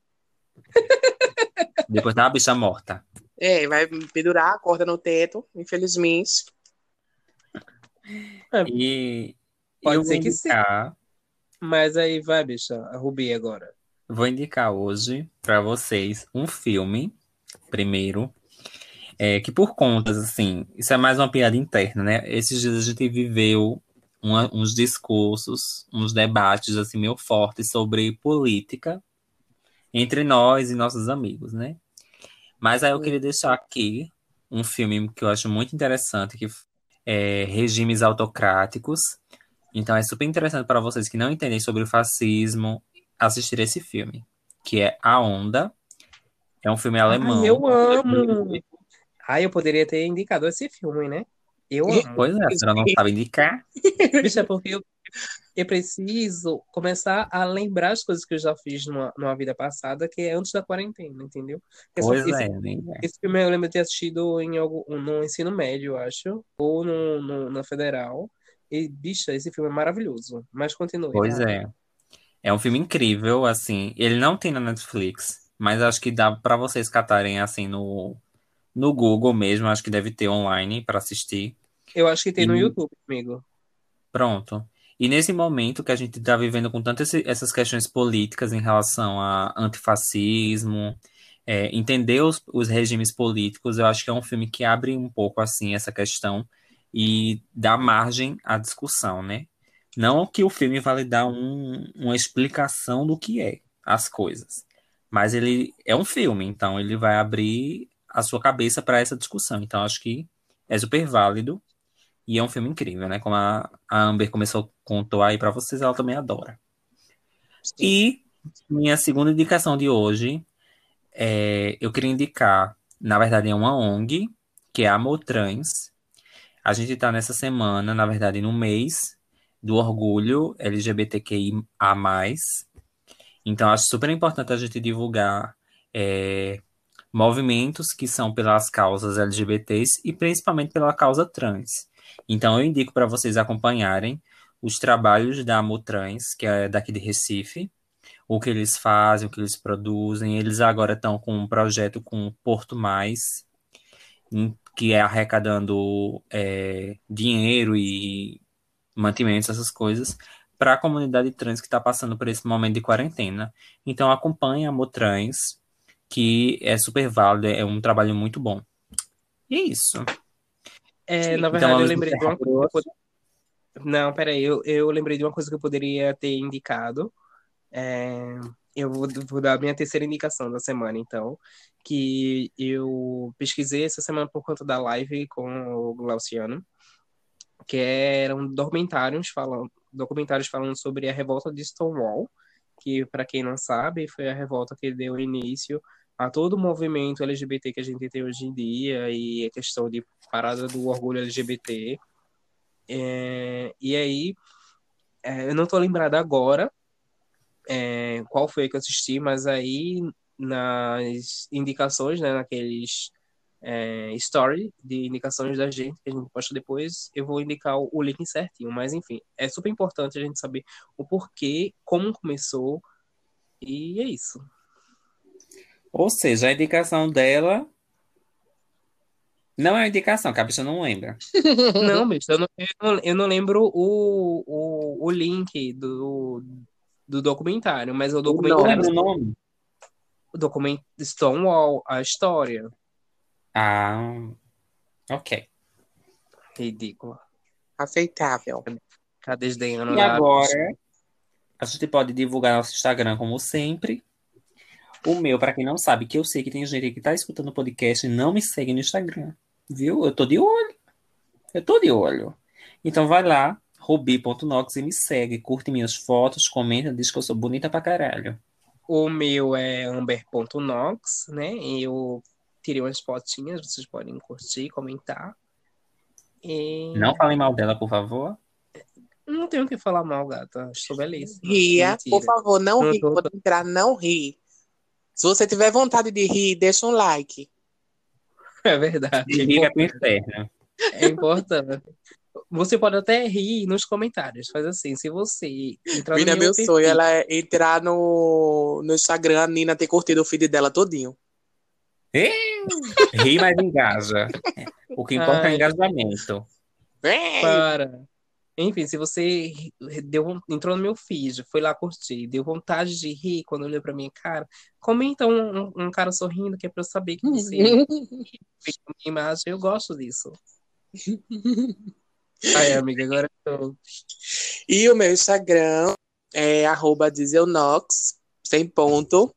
Depois da bicha morta. É, vai pendurar a corda no teto, infelizmente. E Pode ser que sim. Mas aí vai, bicha, a Rubi agora. vou indicar hoje para vocês um filme, primeiro, é, que por contas, assim, isso é mais uma piada interna, né? Esses dias a gente viveu uma- uns discursos, uns debates, assim, meio fortes sobre política entre nós e nossos amigos, né? Mas aí eu queria deixar aqui um filme que eu acho muito interessante, que é Regimes Autocráticos. Então é super interessante para vocês que não entendem sobre o fascismo assistir esse filme, que é A Onda. É um filme alemão. Ai, eu amo! Ai, eu poderia ter indicado esse filme, né? Eu amo. Pois é, a senhora não sabe indicar. Bicho, é porque eu, eu preciso começar a lembrar as coisas que eu já fiz numa, numa vida passada, que é antes da quarentena, entendeu? Esse- Pois esse, é, né? esse filme eu lembro de ter assistido em algum, no ensino médio, eu acho, ou no, no- na federal. E, bicha, esse filme é maravilhoso. Mas continue. Pois é. É um filme incrível, assim. Ele não tem na Netflix, mas acho que dá pra vocês catarem assim no, no Google mesmo. Acho que deve ter online pra assistir. Eu acho que tem no E- YouTube, amigo. Pronto. E nesse momento que a gente está vivendo com tantas essas questões políticas em relação a antifascismo, é, entender os, os regimes políticos, eu acho que é um filme que abre um pouco assim essa questão e dá margem à discussão, né? Não que o filme vá lhe dar um- uma explicação do que é as coisas, mas ele é um filme, então ele vai abrir a sua cabeça para essa discussão. Então acho que é super válido. E é um filme incrível, né? Como a, a Amber começou, contou aí pra vocês, ela também adora. E minha segunda indicação de hoje, é, eu queria indicar, na verdade é uma ONG, que é a Motrans. A gente tá nessa semana, na verdade no mês do orgulho LGBTQIA+. Então acho super importante a gente divulgar é, movimentos que são pelas causas LGBTs e principalmente pela causa trans. Então, eu indico para vocês acompanharem os trabalhos da Amotrans, que é daqui de Recife, o que eles fazem, o que eles produzem. Eles agora estão com um projeto com Porto Mais, que é arrecadando é, dinheiro e mantimentos, essas coisas, para a comunidade trans que está passando por esse momento de quarentena. Então, acompanhe a Amotrans, que é super válido, é um trabalho muito bom. E é isso. É, na Então, verdade, eu vamos lembrei de uma coisa. Não, peraí, eu, eu lembrei de uma coisa que eu poderia ter indicado. É, eu vou, vou dar a minha terceira indicação da semana, então, que eu pesquisei essa semana por conta da live com o Glauciano, que eram documentários falando, documentários falando sobre a revolta de Stonewall, que, para quem não sabe, foi a revolta que deu início a todo o movimento LGBT que a gente tem hoje em dia e a questão de parada do orgulho LGBT. É, e aí, é, eu não tô lembrado agora é, qual foi que eu assisti, mas aí nas indicações, né, naqueles é, story de indicações da gente que a gente posta depois, eu vou indicar o link certinho. Mas enfim, é super importante a gente saber o porquê, como começou, e é isso. Ou seja, a indicação dela não é uma indicação, que a pessoa não lembra. Não, bicho, eu não, eu não, eu não lembro o, o, o link do, do documentário, mas o Não documentário, lembra o nome? o documento Stonewall, a história. Ah, ok. Ridícula. Aceitável. Tá desdenhando E agora, a gente pode divulgar nosso Instagram como sempre. O meu, para quem não sabe, que eu sei que tem gente que tá escutando o podcast e não me segue no Instagram. Viu? Eu tô de olho. Eu tô de olho. Então vai lá, rubi.nox e me segue. Curte minhas fotos, comenta, diz que eu sou bonita pra caralho. O meu é amber.nox, né? Eu tirei umas fotinhas, vocês podem curtir, comentar. E... Não falem mal dela, por favor. Não tenho o que falar mal, gata. Estou belíssima. Ria, Mentira. por favor, não Não ri. tô- Quando entrar, não ri. Se você tiver vontade de rir, deixa um like. É verdade. E liga pro inferno. É importante. Você pode até rir nos comentários. Faz assim, se você entrar no Mina, meu perfil- sonho, ela é entrar no, no Instagram, a Nina ter curtido o feed dela todinho. Ri, mas engaja. O que importa é o Ai. engajamento. Vem! Para. Enfim, se você deu, entrou no meu feed, foi lá curtir, deu vontade de rir quando olhou pra minha cara, comenta um, um, um cara sorrindo que é pra eu saber que você fez a minha imagem. Eu gosto disso. Aí, amiga, agora eu tô... E o meu Instagram é arroba dieselnox, sem ponto.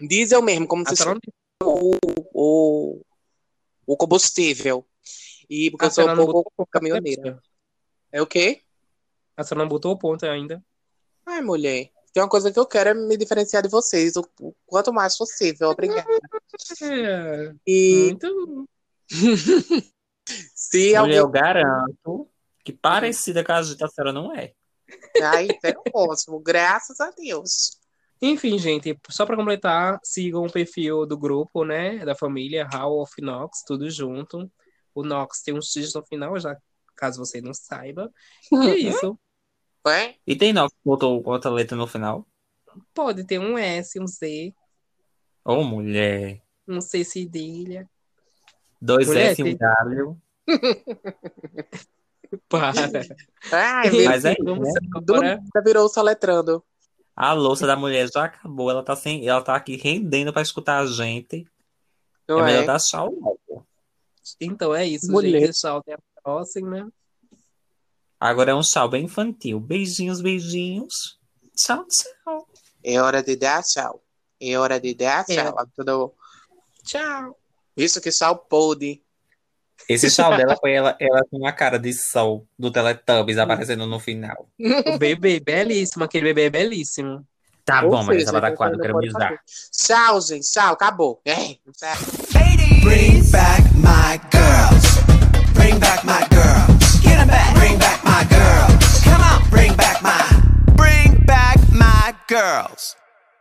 Diesel mesmo, como se Ah, chama tá no- o, o, o combustível. E porque Ah, eu sou um pouco caminhoneira. É o quê? Ah, você não botou o ponto ainda? Ai, mulher. Tem uma coisa que eu quero é me diferenciar de vocês, o, o quanto mais possível. Obrigada. É, E muito... se Mulher, alguém. eu garanto que parecida com a gente, a senhora não é. Ai, é ótimo, graças a Deus. Enfim, gente, só para completar, sigam o perfil do grupo, né, da família How of Knox, tudo junto. O Knox tem um X no final, já caso você não saiba. E é isso. Ué? E tem não que botou outra letra no final? Pode ter um S, um Z, Ô, mulher. um C cedilha. Dois Mulher, S e um tem- W. Para. Ai, Mas é Vamos agora. nada virou soletrando. A louça da mulher já acabou. Ela tá, sem, ela tá aqui rendendo pra escutar a gente. Não é melhor é? dar tchau logo. Então é isso, Mulher. gente. Tchau, até a próxima. Agora é um tchau bem infantil. Beijinhos, beijinhos. Tchau, tchau. É hora de dar tchau. É hora de dar É. tchau. Tudo... Tchau. Isso que tchau pôde. Esse tchau dela foi ela, ela com a cara de sol do Teletubbies aparecendo no final. O bebê, belíssimo. Aquele bebê é belíssimo. Tá Ou bom, mas seja, ela tá você quadro, ainda quero me usar. Tchau, gente. Tchau. Acabou. É. Tchau. Bring back my back my girls. Get 'em back. Bring back my girls. Come on. Bring back my. Bring back my girls.